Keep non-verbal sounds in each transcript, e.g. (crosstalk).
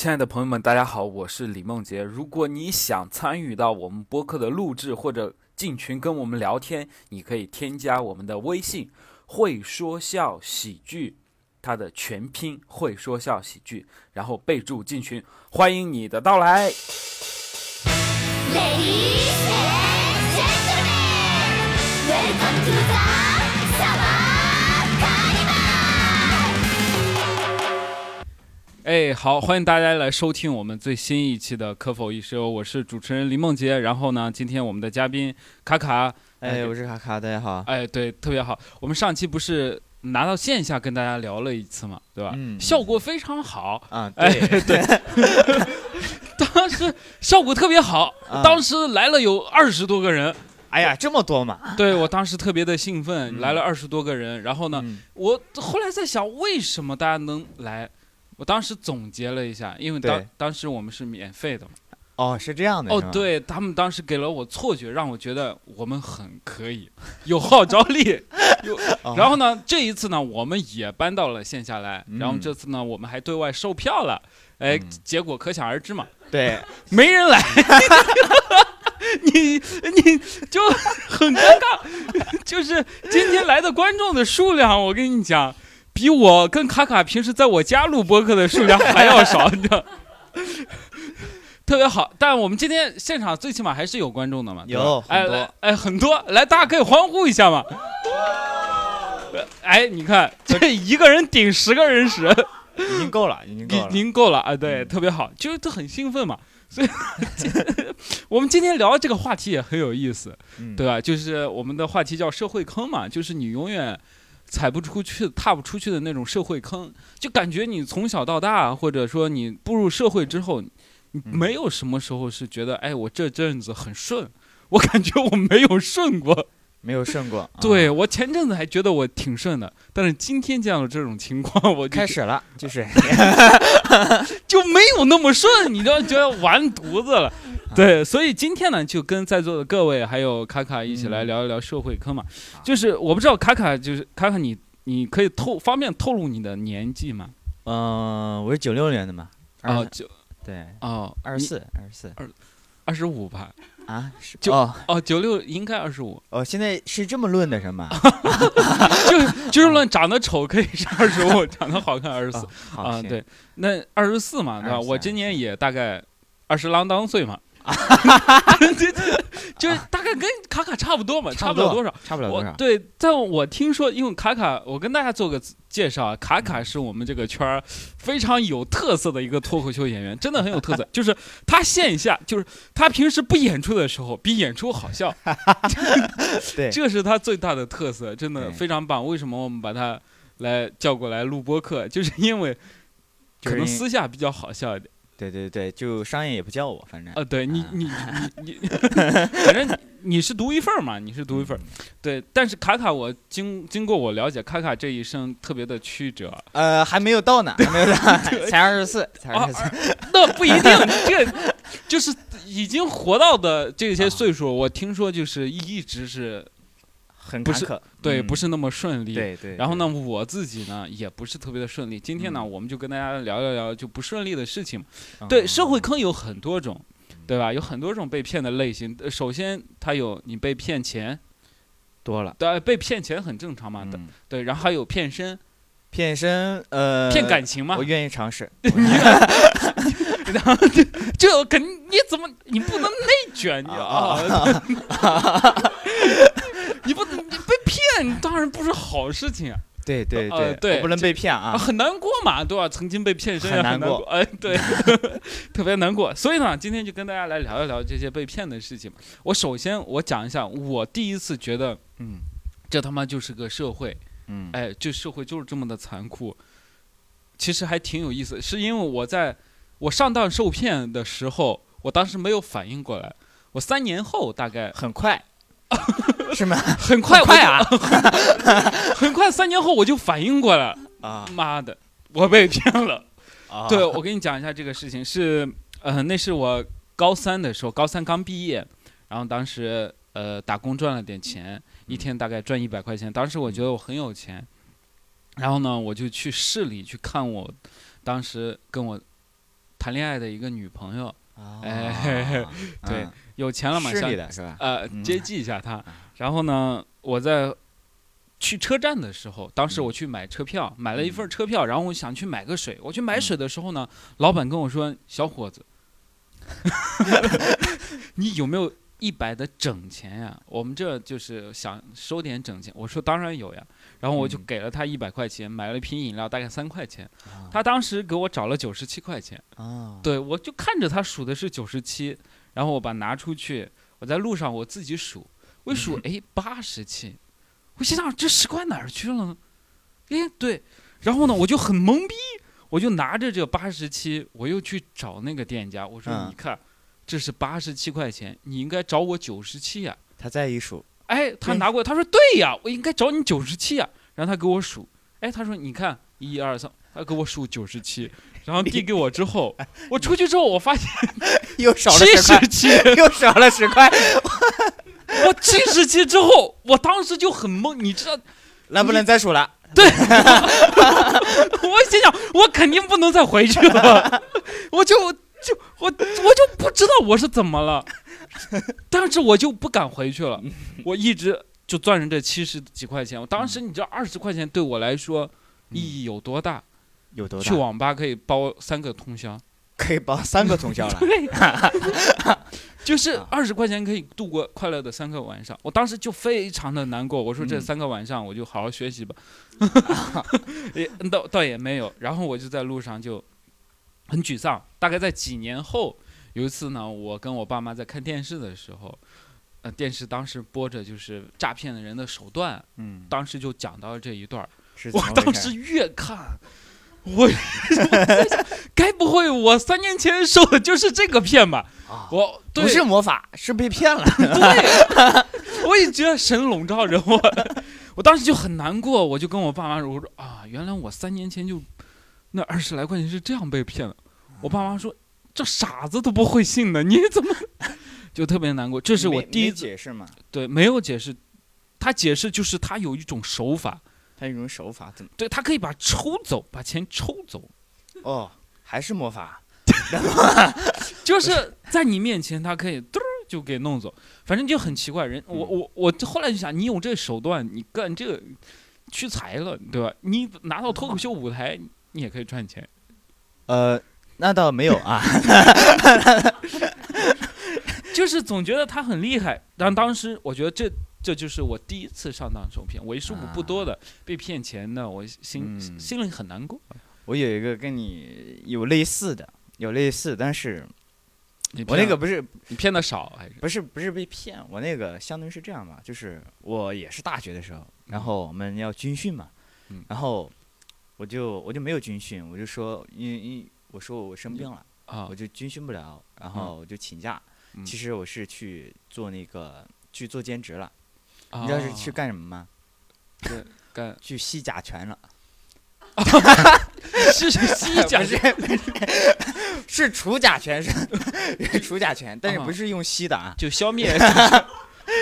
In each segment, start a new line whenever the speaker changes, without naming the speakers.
亲爱的朋友们，大家好，我是李梦洁。如果你想参与到我们播客的录制或者进群跟我们聊天，你可以添加我们的微信“会说笑喜剧”，它的全拼“会说笑喜剧”，然后备注进群，欢迎你的到来。
Ladies and gentlemen, welcome to the
哎，好，欢迎大家来收听我们最新一期的《可否一说》，我是主持人林梦洁。然后呢，今天我们的嘉宾卡卡，
哎，我是卡卡，大家好。
哎，对，特别好。我们上期不是拿到线下跟大家聊了一次嘛，对吧？
嗯
效果非常好。
啊，
哎
对，
对，(laughs) 当时效果特别好，
啊
当时来了有二十多个人，
哎呀，这么多嘛？
对我当时特别的兴奋，
嗯
来了二十多个人。然后呢，
嗯
我后来在想，为什么大家能来？我当时总结了一下，因为当
对
当时我们是免费的嘛。
哦，是这样的。
哦对他们当时给了我错觉，让我觉得我们很可以，有号召力。有，(laughs)
哦
然后呢，这一次呢，我们也搬到了线下来，然后
嗯
这次呢，我们还对外售票了。哎，
嗯
结果可想而知嘛，
对，
没人来，(laughs) 你你就很尴尬。(laughs) 就是今天来的观众的数量，我跟你讲，比我跟卡卡平时在我家录播客的数量还要少，你知道。(laughs) 特别好，但我们今天现场最起码还是有观众的嘛，
有
哎
很多
来哎很多，来大家可以欢呼一下嘛。哎，你看这 (laughs) 一个人顶十个人使，
已经够了，已经够
已
了。
经够了啊，对，
嗯
特别好，就是他很兴奋嘛，所以我们今天聊这个话题也很有意思，
嗯
对吧？就是我们的话题叫社会坑嘛，就是你永远踩不出去、踏不出去的那种社会坑，就感觉你从小到大，或者说你步入社会之后，没有什么时候是觉得，哎，我这阵子很顺。我感觉我没有顺过，
没有顺过。(laughs) 啊
对，我前阵子还觉得我挺顺的，但是今天见到这种情况，我就
开始了，就是 (laughs)
就没有那么顺，你就觉得完犊子了。对，所以今天呢，就跟在座的各位还有卡卡一起来
嗯
聊一聊社会科嘛。就是我不知道卡卡，就是卡卡你，你可以透方便透露你的年纪吗？
嗯，我是九六年的嘛。
哦，
二
九
对，
哦，
二十四，二十四
二二十五吧？
啊，是
九
哦
哦，九六应该二十五，
哦，现在是这么论的是吗？(laughs)
就就是论长得丑可以是二十五，(laughs) 长得好看二十四啊。对，那二十四嘛，对吧？我今年也大概二十郎当岁嘛。(laughs) 对对，(laughs) 就是大概跟卡卡差不多嘛，差
差不
了多少。
差不了多少。
我对，但我听说，因为卡卡，我跟大家做个介绍啊，卡卡是我们这个圈儿非常有特色的一个脱口秀演员，真的很有特色。(laughs) 就是他线下，就是他平时不演出的时候，比演出好笑，
对，
这是他最大的特色，真的
对
非常棒。为什么我们把他来叫过来录播客？就是因为可能私下比较好笑一点。
对对对，就商业也不叫我，反正
呃，对你
啊
你 (laughs) 你你，反正你是独一份儿嘛，你是独一份儿。对，但是卡卡，我经经过我了解，卡卡这一生特别的曲折，
呃，还没有到呢，还没有到，(laughs) 才二十四，(laughs) 才二十四。
那不一定，这就是已经活到的这些岁数，我听说就是一直是不是
很坎坷，
对，
嗯
不是那么顺利。
对对。
然后呢，我自己呢也不是特别的顺利。今天呢，
嗯
我们就跟大家聊聊聊就不顺利的事情。对，
嗯
社会坑有很多种，对吧？有很多种被骗的类型。呃首先，它有你被骗钱，
多了，
对，被骗钱很正常嘛。对
嗯
对，然后还有骗身、
骗身，呃，
骗感情嘛
我。愿意尝试。(laughs)
然后就就肯你怎么你不能内卷你啊？(laughs) 你不能你被骗，当然不是好事情啊，
对对
呃对
我不能被骗啊。
很难过嘛，对吧？曾经被骗
很难过
难哎，对，(laughs) 特别难过。所以呢，今天就跟大家来聊一聊这些被骗的事情。我首先我讲一下，我第一次觉得
嗯
这他妈就是个社会，
嗯，
哎，这社会就是这么的残酷。其实还挺有意思，是因为我在我上当受骗的时候，我当时没有反应过来，我三年后大概
很快，(laughs) (laughs) 是吗？
很快
快啊 (laughs)
很快三年后我就反应过来，
啊
妈的，我被骗了。
啊！
对，我跟你讲一下这个事情是，呃，那是我高三的时候，高三刚毕业，然后当时呃打工赚了点钱，一天大概赚一百块钱，当时我觉得我很有钱，然后呢，我就去市里去看我当时跟我谈恋爱的一个女朋友，
啊
哎对
嗯
有钱了嘛，
市里的是吧？
呃
嗯
接济一下他。然后呢，我在去车站的时候，当时
嗯
我去买车票，买了一份车票，然后我想去买个水。我去买
嗯
水的时候呢，老板跟我说：“小伙子，(laughs) 你有没有一百的整钱呀？我们这就是想收点整钱。”我说：“当然有呀。”然后我就
嗯
给了他一百块钱，买了一瓶饮料，大概三块钱。
啊
他当时给我找了九十七块钱。
啊，
对，我就看着他数的是九十七，然后我把拿出去，我在路上我自己数，我一数，哎，八十七，我心想这十块哪儿去了呢？哎，对，然后呢，我就很懵逼，我就拿着这八十七，我又去找那个店家，我说、
嗯
你看，这是八十七块钱，你应该找我九十七呀。
他再一数，
哎，他拿过来，他说对呀，我应该找你九十七呀。然后他给我数，哎，他说你看一二三，他给我数九十七，然后递给我之后，我出去之后，我发现 (laughs)
又少了
七
十块
十，七，(laughs)
又少了十块，(laughs)
我七十七之后，我当时就很懵，你知道，
能不能再数了。(laughs)
对我心想，我肯定不能再回去了，我就就我我就不知道我是怎么了，但是我就不敢回去了，(laughs) 我一直就攥着这七十几块钱，我当时你知道二十块钱对我来说意义有多大？
有多大？
去网吧可以包三个通宵，
可以包三个通宵了。(laughs) (laughs)
就是
啊
二十块钱可以度过快乐的三个晚上。我当时就非常的难过，我说这
嗯
三个晚上我就好好学习吧，(laughs) 也倒倒也没有。然后我就在路上就很沮丧。大概在几年后，有一次呢，我跟我爸妈在看电视的时候，呃，电视当时播着就是诈骗的人的手段，
嗯，
当时就讲到了这一段儿。我当时越看，我 (laughs) 该不会我三年前受的就是这个骗吧？
啊
我对
不是魔法，是被骗了。(laughs)
对，(laughs) 我也觉得神笼罩着我，我当时就很难过，我就跟我爸妈说：“我说啊，原来我三年前就那二十来块钱是这样被骗的。”我爸妈说：“这傻子都不会信的，你怎么？”就特别难过，这是我第一次
解释嘛？
对没有解释，他解释就是他有一种手法，
他有一种手法，怎么？
对他可以把抽走，把钱抽走，
哦，还是魔法？(laughs)
就是在你面前，他可以嘚儿就给弄走，反正就很奇怪。人，我我我后来就想，你有这手段，你干这个屈才了，对吧？你拿到脱口秀舞台，你也可以赚钱。
呃，那倒没有啊。(laughs)
就是总觉得他很厉害，但当时我觉得这这就是我第一次上当受骗，为数不多的被骗钱的，我心、
嗯
心里很难过。
我有一个跟你有类似的，有类似，但是
你
我那个不是
你骗的少还是？
不是不是被骗，我那个相当于是这样吧，就是我也是大学的时候，然后我们要军训嘛，
嗯
然后我就我就没有军训，我就说因因我说我生病了，
啊
我就军训不了，然后我就请假。
嗯
其实我是去做那个去做兼职了，
啊
你知道是去干什么吗？
干
去吸甲醛了。(laughs)
是是吸甲
醛 (laughs) 是除甲醛是是除甲醛，但是
啊
不是用吸的啊，
就消灭。(laughs)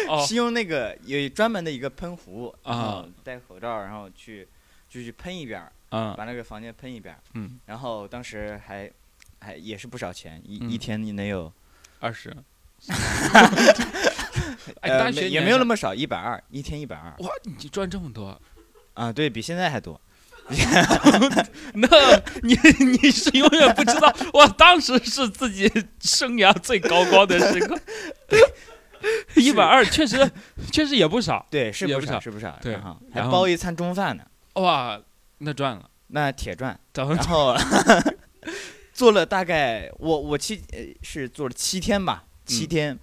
哦
是用那个有专门的一个喷壶，然
啊
后戴口罩，然后去就去喷一遍儿，
嗯
把那个房间喷一遍儿。
嗯，
然后当时还还也是不少钱，一
嗯
一天你能有
二十。(laughs) 哎，
呃
大学
没也没有那
么
么少，一百二一天一百二
哇，你赚这么多，
啊，对比现在还多。(laughs)
那你你是永远不知道，我当时是自己生涯最高光的时刻。(laughs) 一百二确实确实也不少，
对，是不
少
少是不少，
对
哈还包一餐中饭呢，
哇，那赚了。
那铁赚。
等
然后做了大概我我七呃是做了七天吧，七
嗯
天，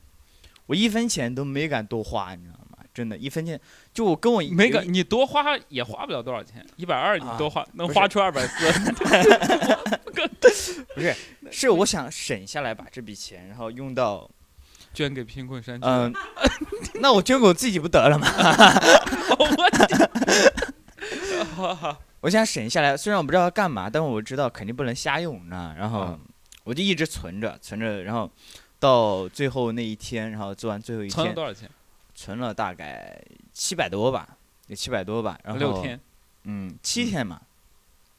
我一分钱都没敢多花，你知道吗？真的，一分钱就我跟我
没
敢
你多花也花不了多少钱，一百二你
啊
多花能花出二百四。(laughs)
不是是我想省下来把这笔钱，然后用到
捐给贫困山区。
嗯、(laughs) 那我捐给我自己不得了吗？(laughs)
我天好好
我想省下来，虽然我不知道要干嘛，但我知道肯定不能瞎用，你知道吗然后
啊
我就一直存着，存着，然后到最后那一天，然后做完最后一天，
存了多少钱？
存了大概七百多吧，有七百多吧，然后
六天，
嗯，七天嘛，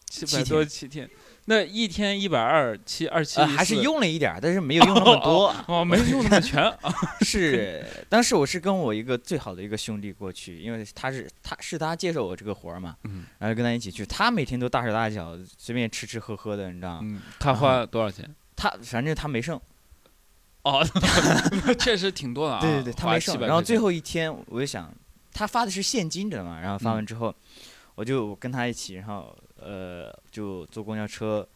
七
七
百多七天，那一天一百二七二七
呃，还是用了一点儿，但是没有用那么多。(laughs)
哦，没用那么全啊。(laughs) (laughs)
是，当时我是跟我一个最好的一个兄弟过去，因为他是他是他介绍我这个活儿嘛，
嗯
然后跟他一起去，他每天都大手大脚，随便吃吃喝喝的，你知道吗？
嗯，他花多少钱？
他反正他没剩，
哦，确实挺多的啊。
对对对，他没剩。然后最后一天，我就想，他发的是现金，知道吗？然后发完
嗯
之后，我就跟他一起，然后呃，就坐公交车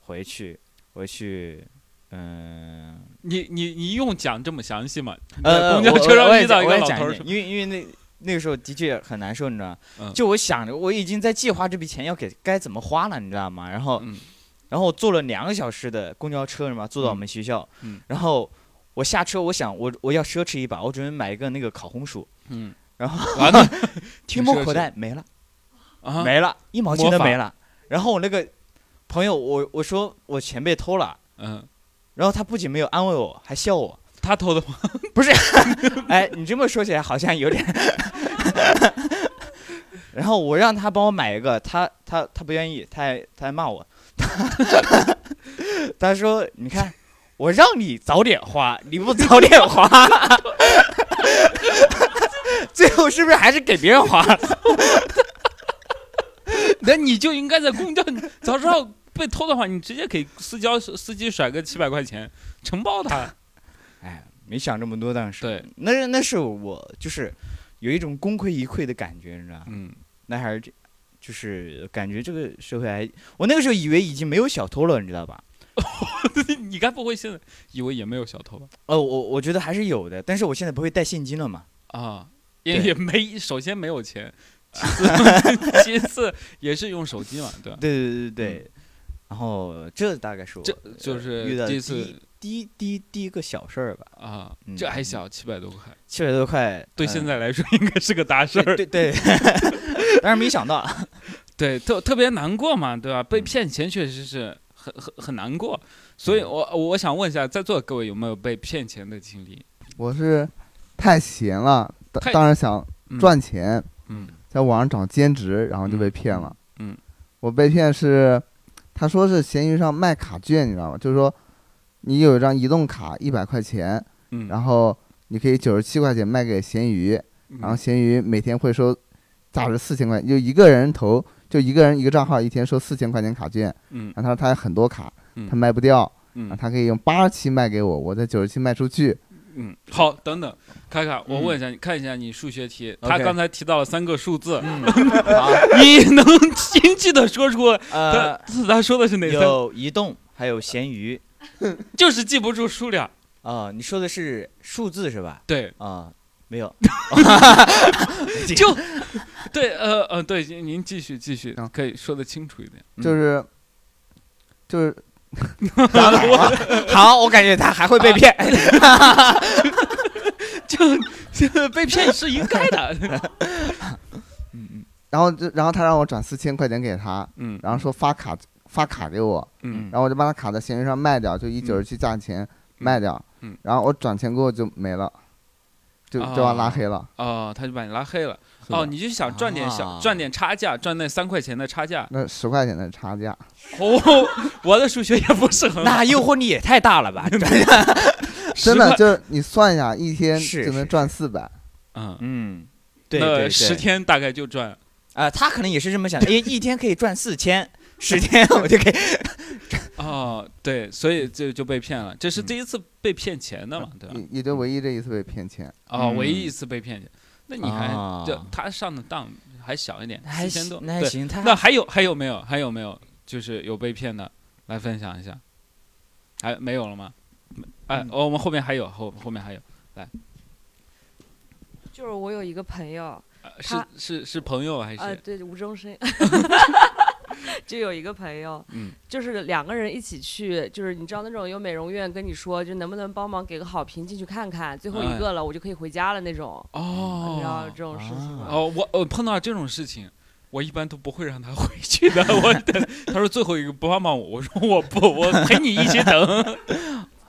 回去，回去，嗯、
你你你用讲这么详细吗？
呃，
公交
我
车上遇到
我也讲
一个老头儿
我讲，因为因为那那个时候的确很难受，你知道就我想着，我已经在计划这笔钱要给该怎么花了，你知道吗？然后，
嗯
然后我坐了两个小时的公交车，是吗？坐到我们学校，
嗯。
然后我下车，我想我我要奢侈一把，我准备买一个那个烤红薯，
嗯，
然后
完了。(laughs)
提摸
奢侈。
口袋没了，
啊，
没了，一毛钱都没了。然后我那个朋友，我我说我钱被偷了，
嗯，
然后他不仅没有安慰我，还笑我。
他偷的吗？(laughs)
哎，你这么说起来好像有点。(laughs) 然后我让他帮我买一个，他他他不愿意，他还他还骂我，(laughs) 他说：“你看，我让你早点花，你不早点花，(laughs) 最后是不是还是给别人花了？(laughs)
那你就应该在公交，早知道被偷的话，你直接给私交司机甩个七百块钱，承包他。
哎，没想这么多，当时
对，
那是那是我就是有一种功亏一篑的感觉，你知道吗？
嗯，
那还是这，就是感觉这个社会还，我那个时候以为已经没有小偷了，你知道吧？(laughs)
你该不会现在以为也没有小偷吧？
呃，我我觉得还是有的，但是我现在不会带现金了嘛。
啊，也也没，首先没有钱，其次 (laughs) 其次也是用手机嘛，对吧？
对对对对对。然后这大概是我
这
呃
就是
遇到
第一次
第一第一第一个小事儿吧，
啊，
嗯
这还小，七百多块，
七百多块，
对
呃
现在来说应该是个大事儿。
对对，(laughs) (laughs) 但是没想到，(laughs)
对，特特别难过嘛，对吧？被
嗯
骗钱确实是很很很难过，所以我我想问一下，在座的各位有没有被骗钱的经历？(laughs)
我是太闲了，当当然想
嗯
赚钱，
嗯
在网上找兼职，然后就被骗了。
嗯
我被骗是，他说是闲鱼上卖卡券，你知道吗？就是说，你有一张移动卡一百块钱，
嗯，
然后你可以九十七块钱卖给闲鱼，
嗯
然后闲鱼每天会收价值四千块钱，就一个人投，就一个人一个账号，一天收四千块钱卡券。
嗯
然后他说他有很多卡，
嗯
他卖不掉，
嗯
啊，他可以用八十七卖给我，我在九十七卖出去。
嗯，好，等等，卡卡，我
嗯
问一下，你看一下你数学题，他刚才提到了三个数字，
嗯，(laughs) 好，
你能精确的说出
呃，
他他说的是哪三个？
有移动，还有闲鱼，(laughs)
就是记不住数量。
啊，你说的是数字是吧？
对，
啊，没有，(laughs)
就 (laughs) 对，呃呃，对，您您继续继续
行，
可以说的清楚一点。
嗯
就是就是 (laughs) (laughs)
好，我感觉他还会被骗。
就就被骗是应该的。嗯嗯
然后就然后他让我转四千块钱给他，
嗯，
然后说发卡发卡给我，
嗯
然后我就把他卡在闲鱼上卖掉，就以
嗯
九十七价钱卖掉，
嗯
然后我转钱过后就没了，就就把他拉黑了。
哦，他就把你拉黑了。哦，你就想赚点小
啊
赚点差价，赚那三块钱的差价。
那十块钱的差价，
哦，我的数学也不是很好。
那诱惑力也太大了吧？(laughs) (laughs)
真的就你算一下，一天就能赚四百。
嗯，
嗯，对对
那
对，
十天大概就赚。
啊，他可能也是这么想的，一一天可以赚四千，十天我就可以。
哦，对，所以 (laughs) 就就被骗了，这是
嗯
第一次被骗钱的嘛，对吧？
也也就唯一这一次被骗钱。
哦，
嗯
唯一一次被骗钱，那你还
啊
就他上的当还小一点，
还
四千多，对。
那还行，他
那还有还有没有还有没有就是有被骗的来分享一下？还没有了吗？哎，
嗯
哦我们后面还有后后面还有，来
就是我有一个朋友，
呃是是是朋友还
呃，
是？
对，无中生，(laughs) (laughs) (laughs) 就有一个朋友，
嗯
就是两个人一起去，就是你知道那种有美容院跟你说，就能不能帮忙给个好评进去看看，最后
哎
一个了，我就可以回家了那种，哦你知道
哦
这种事情吗？
哦，我我碰到这种事情。我一般都不会让他回去的，(laughs) 我等他说最后一个不帮忙我，我说我不，我陪你一起等。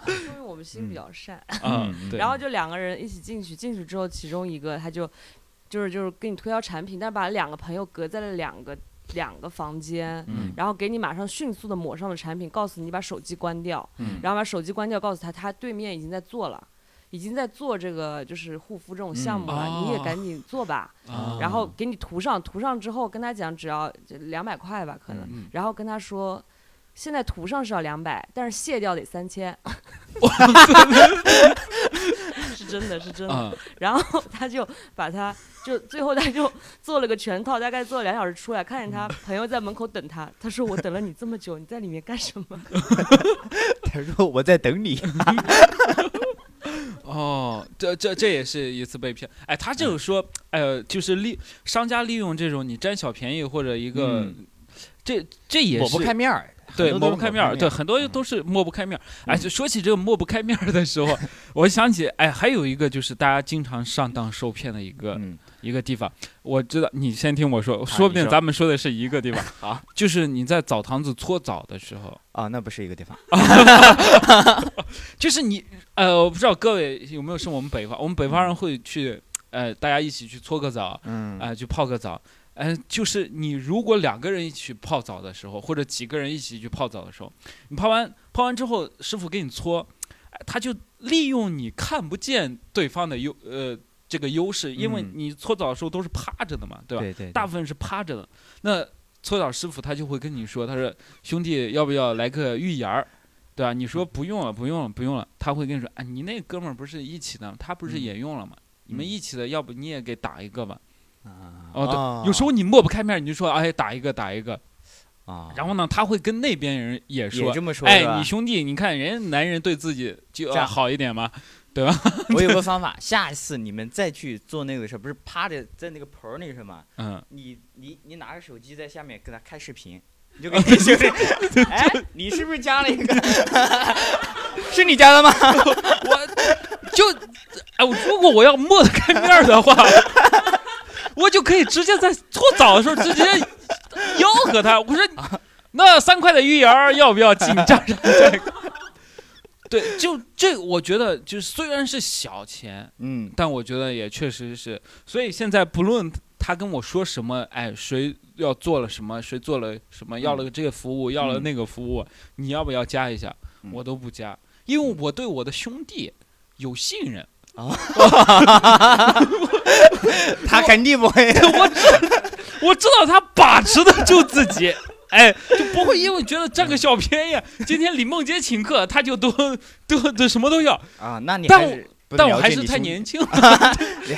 因为我们心比较善。(laughs)
啊
然后就两个人一起进去，进去之后，其中一个他就就是就是给你推销产品，但把两个朋友隔在了两个两个房间，
嗯
然后给你马上迅速的抹上了产品，告诉你把手机关掉，
嗯
然后把手机关掉，告诉他他对面已经在做了。已经在做这个就是护肤这种项目了，
嗯哦
你也赶紧做吧。
啊
然后给你涂上，涂上之后跟他讲只要两百块吧，可能。
嗯
然后跟他说，现在涂上是要两百，但是卸掉得三千。(laughs) 是真的是真的。
啊 (laughs)
然后他就把他就最后他就做了个全套，大概做了两小时出来，看见他朋友在门口等他，他说我等了你这么久，你在里面干什么？(laughs)
他说我在等你。(laughs)
哦，这这这也是一次被骗。哎，他就是说，呃，就是利商家利用这种你占小便宜或者一个，
嗯
这这也是
抹不开面儿，
对，抹不开面儿，对，很多都是抹不开面儿。哎，就说起这个抹不开面儿的时候，我想起，哎，还有一个就是大家经常上当受骗的一个、
嗯，
一个地方，我知道，你先听我说，(laughs) 说不定咱们说的是一个地方。(laughs)
好，
就是你在澡堂子搓澡的时候，
啊，那不是一个地方。(laughs)
就是你，呃，我不知道各位有没有是我们北方，我们北方人会去，呃，大家一起去搓个澡，
嗯
啊、去泡个澡。嗯、就是你如果两个人一起去泡澡的时候，或者几个人一起去泡澡的时候，你泡完泡完之后，师傅给你搓，哎他就利用你看不见对方的优呃这个优势，因为
嗯
你搓澡的时候都是趴着的嘛，对吧？
对对，
大部分是趴着的。那搓澡师傅他就会跟你说，他说兄弟要不要来个浴盐儿，对吧？你说不用了，不用了，不用了，他会跟你说，哎，你那哥们儿不是一起的吗，他不是
嗯
也用了吗？你们
嗯
一起的，要不你也给打一个吧？
啊
哦，对，有时候你抹不开面，你就说，哎，打一个，打一个。
啊，
然后呢，他会跟那边人也
也
说，
这么说，
哎你兄弟，你看人家男人对自己就要
这样
好一点嘛。
对吧 (laughs) 我有个方法，下一次你们再去做那个事，不是趴着在那个盆儿那是吗？
嗯，
你你你拿着手机在下面给他开视频，你就给你兄弟，(laughs) 哎，你是不是加了一个？(laughs) 是你加的吗？
我就，哎，我如果我要抹得开面的话，我就可以直接在搓澡的时候直接吆喝他，(laughs) 我说那三块的鱼盐儿要不要进账上这个？(laughs) 对，就这，我觉得就是虽然是小钱，
嗯，
但我觉得也确实是，所以现在不论他跟我说什么，哎，谁要做了什么，谁做了什么，要了这个服务，要了
嗯
那个服务，你要不要加一下？
嗯
我都不加，因为我对我的兄弟有信任。(laughs)
他肯定不会。(laughs)
我知道他把持得住自己，哎，就不会因为觉得占个小便宜，今天李梦洁请客，他就都都都什么都要。
啊，那你
但我但我 (laughs) 还是太年轻了，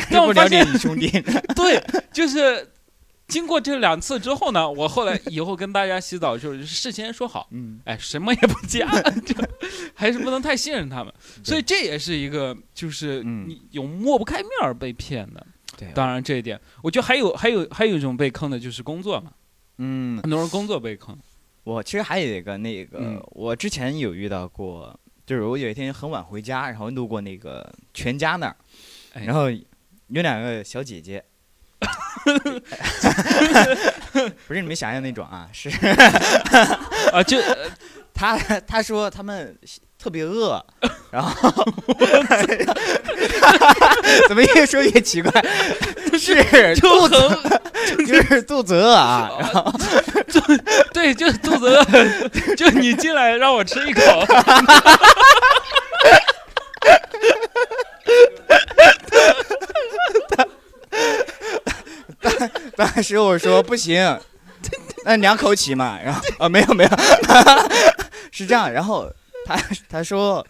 但我发
不了解
现
你兄弟。
对，就是经过这两次之后呢，我后来以后跟大家洗澡的时候，事先说好，
嗯，
哎，什么也不加，就还是不能太信任他们。(laughs) 所以这也是一个，就是
嗯
你有抹不开面儿被骗的。
对
当然这一点，我觉得还有还有还有一种被坑的就是工作嘛，
嗯，
很多人工作被坑。
我其实还有一个那个，
嗯
我之前有遇到过，就是我有一天很晚回家，然后路过那个全家那儿，
哎
然后有两个小姐姐，(laughs) 不是你们想象那种啊，是 (laughs)
啊，这呃 (laughs)
她她说他们特别饿，然后怎么越说越奇怪，是
就
肚子就是肚子饿啊，然后
对，就是肚子饿，就你进来让我吃一口，(laughs)
当时我说不行，(laughs) 那两口起嘛，然后啊没有没有，(laughs) 是这样，然后他他说，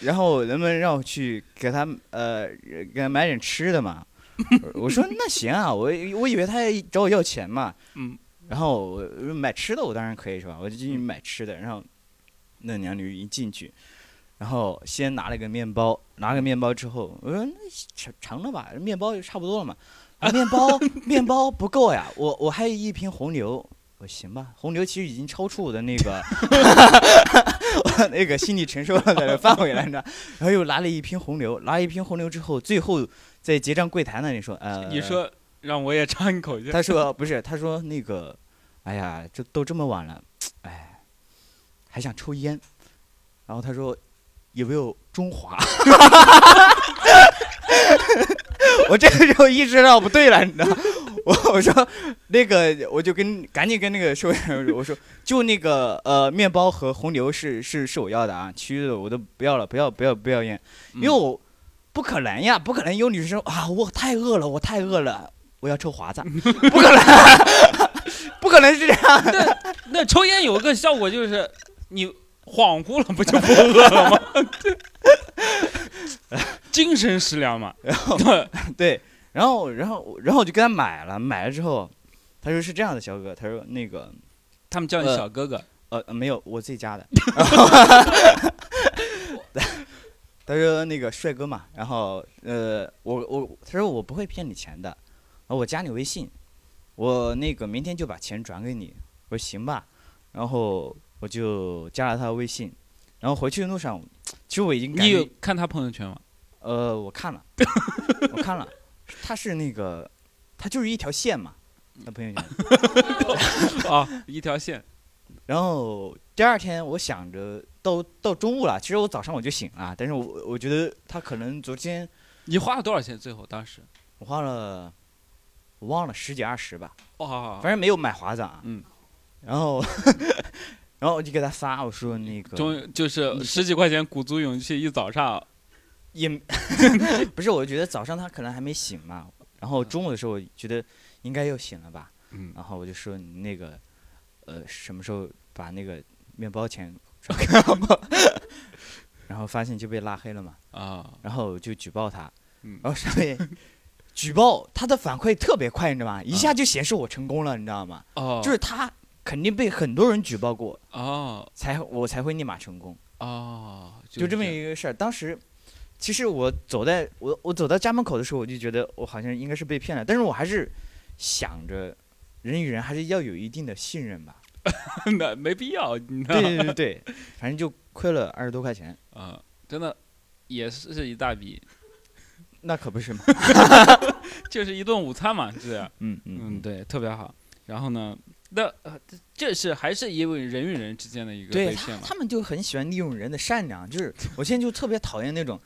然后能不能让我去给他呃给他买点吃的嘛？我说那行啊，我我以为他找我要钱嘛，
嗯，
然后我买吃的我当然可以是吧？我就进去买吃的，然后那娘女一进去。然后先拿了个面包，拿了个面包之后，我说那尝尝了吧，面包就差不多了嘛。啊，面包 (laughs) 面包不够呀，我我还有一瓶红牛，我行吧，红牛其实已经超出我的那个我 (laughs) (laughs) 那个心理承受的范围了，你知道。然后又拿了一瓶红牛，拿了一瓶红牛之后，最后在结账柜台那里说，呃，
你说让我也尝一口去。
他说不是，他说那个，哎呀，这都这么晚了，哎，还想抽烟，然后他说有没有中华？(laughs) 我这个时候意识到不对了，你知道，(laughs) 我我说那个，我就跟赶紧跟那个收银员说，我说就那个呃面包和红牛是是是我要的啊，其余的我都不要了，不要不要不要烟，因为我不可能呀，不可能有女生啊，我太饿了，我太饿了，我要抽华子，(laughs) 不可能，不可能是这样那。
那抽烟有个效果就是你恍惚了，不就不饿了吗？精神食粮嘛。(laughs)
然后对，然后然后然后我就给他买了，买了之后，他说是这样的，小哥，他说那个
他们叫你
呃
小哥哥，
呃没有我自己加的，(laughs) 他说那个帅哥嘛，然后呃我我他说我不会骗你钱的，然后我加你微信，我那个明天就把钱转给你，我说行吧，然后我就加了他的微信，然后回去的路上，其实我已经感
你有看他朋友圈吗？
呃，我看了，(laughs) 我看了，他是那个，他就是一条线嘛，那朋友圈。
啊，(laughs) 一条线。
然后第二天我想着到到中午了，其实我早上我就醒了，但是我我觉得他可能昨天
你花了多少钱？最后当时？
我花了，我忘了十几二十吧，
哇，
反正没有买华子啊。
嗯。
然后，(laughs) 然后我就给他发，我说那个
终于就是十几块钱鼓足勇气一早上，
也 (laughs) 不是，我觉得早上他可能还没醒嘛，然后中午的时候我觉得应该又醒了吧，
嗯
然后我就说你那个，呃，什么时候把那个面包钱转给 (laughs) 我？(laughs) 然后发现就被拉黑了嘛，
啊，
然后就举报他，
嗯
然后上面举报他的反馈特别快，你知道吗？一下就显示我成功了，你知道吗？
哦，
就是他肯定被很多人举报过，
哦
才我才会立马成功。
哦，
就这么一个事儿。当时其实我走在我我走到家门口的时候，我就觉得我好像应该是被骗了，但是我还是想着人与人还是要有一定的信任吧。(laughs)
那没必要，你知道
对对对对，反正就亏了二十多块钱，(laughs)
啊，真的也是一大笔，
那可不是嘛。(laughs)
就是一顿午餐嘛，是啊。
嗯嗯
嗯，对，特别好。然后呢，那呃，这这是还是因为人与人之间的一个
对
被骗嘛？
他他们就很喜欢利用人的善良，就是我现在就特别讨厌那种。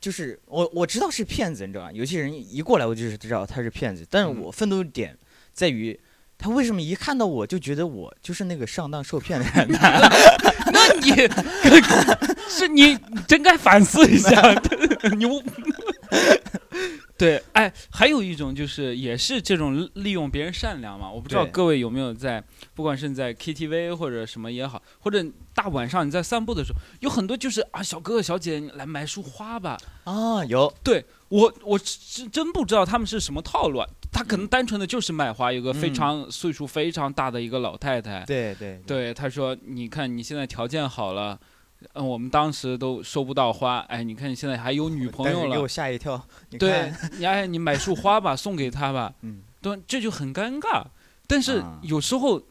就是我我知道是骗子，你知道吧？有些人一过来我就是知道他是骗子，但是
嗯
我奋斗的点在于，他为什么一看到我就觉得我就是那个上当受骗的人呢？(laughs)
那你 (laughs) 是你你真该反思一下，你 (laughs) 不对，哎，还有一种就是也是这种利用别人善良嘛。我不知道
对
各位有没有在，不管是你在 KTV 或者什么也好，或者大晚上你在散步的时候，有很多就是啊，小哥哥小姐，你来买束花吧。
啊，有
对我，我真真不知道他们是什么套路啊。他可能单纯的就是卖花，有个非
嗯
常岁数非常大的一个老太太，
对对
对，他说：“你看你现在条件好了，嗯，我们当时都收不到花，哎，你看你现在还有女朋友了
给我，吓一跳。你
对，你哎，你买束花吧，送给她吧，
嗯，
对，这就很尴尬。但是
啊
有时候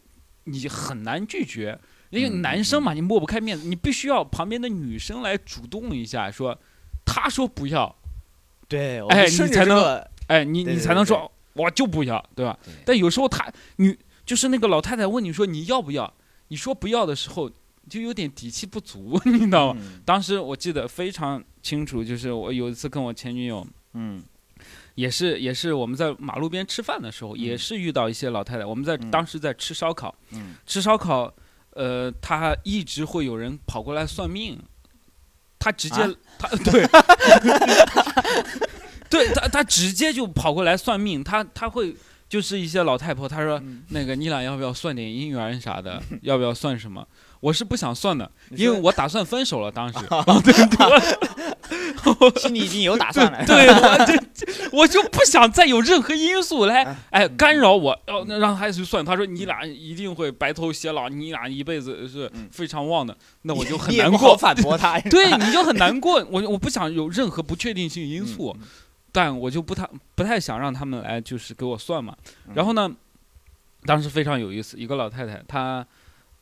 你很难拒绝，因为
嗯
男生嘛，你抹不开面子，你必须要旁边的女生来主动一下，说，他说不要，
对，
哎你才能
这个
哎，你你才能说我就不要，对吧？但有时候他女就是那个老太太问你说你要不要，你说不要的时候，就有点底气不足，(laughs) 你知道吗？
嗯。
当时我记得非常清楚，就是我有一次跟我前女友，
嗯。
也是也是我们在马路边吃饭的时候，也是遇到一些老太太，我们在
嗯。
当时在吃烧烤，
嗯。
吃烧烤，呃，他一直会有人跑过来算命，他直接、
啊？(laughs)
他对，(laughs) 对他他直接就跑过来算命，他他会就是一些老太婆，他说、
嗯
那个你俩要不要算点姻缘啥的，要不要算什么？我是不想算的，因为我打算分手了，当时。(laughs) (laughs)
心里已经有打算了。
对，我这这 (laughs) 我就不想再有任何因素来
哎
哎干扰我，哦，那让他去算。他说你俩一定会白头偕老，你俩一辈子是
嗯
非常旺的，那我就很难过。
反驳他。
对，你就很难过。我我不想有任何不确定性因素，
嗯
但我就不太不太想让他们来就是给我算嘛。
嗯
然后呢，当时非常有意思，一个老太太，她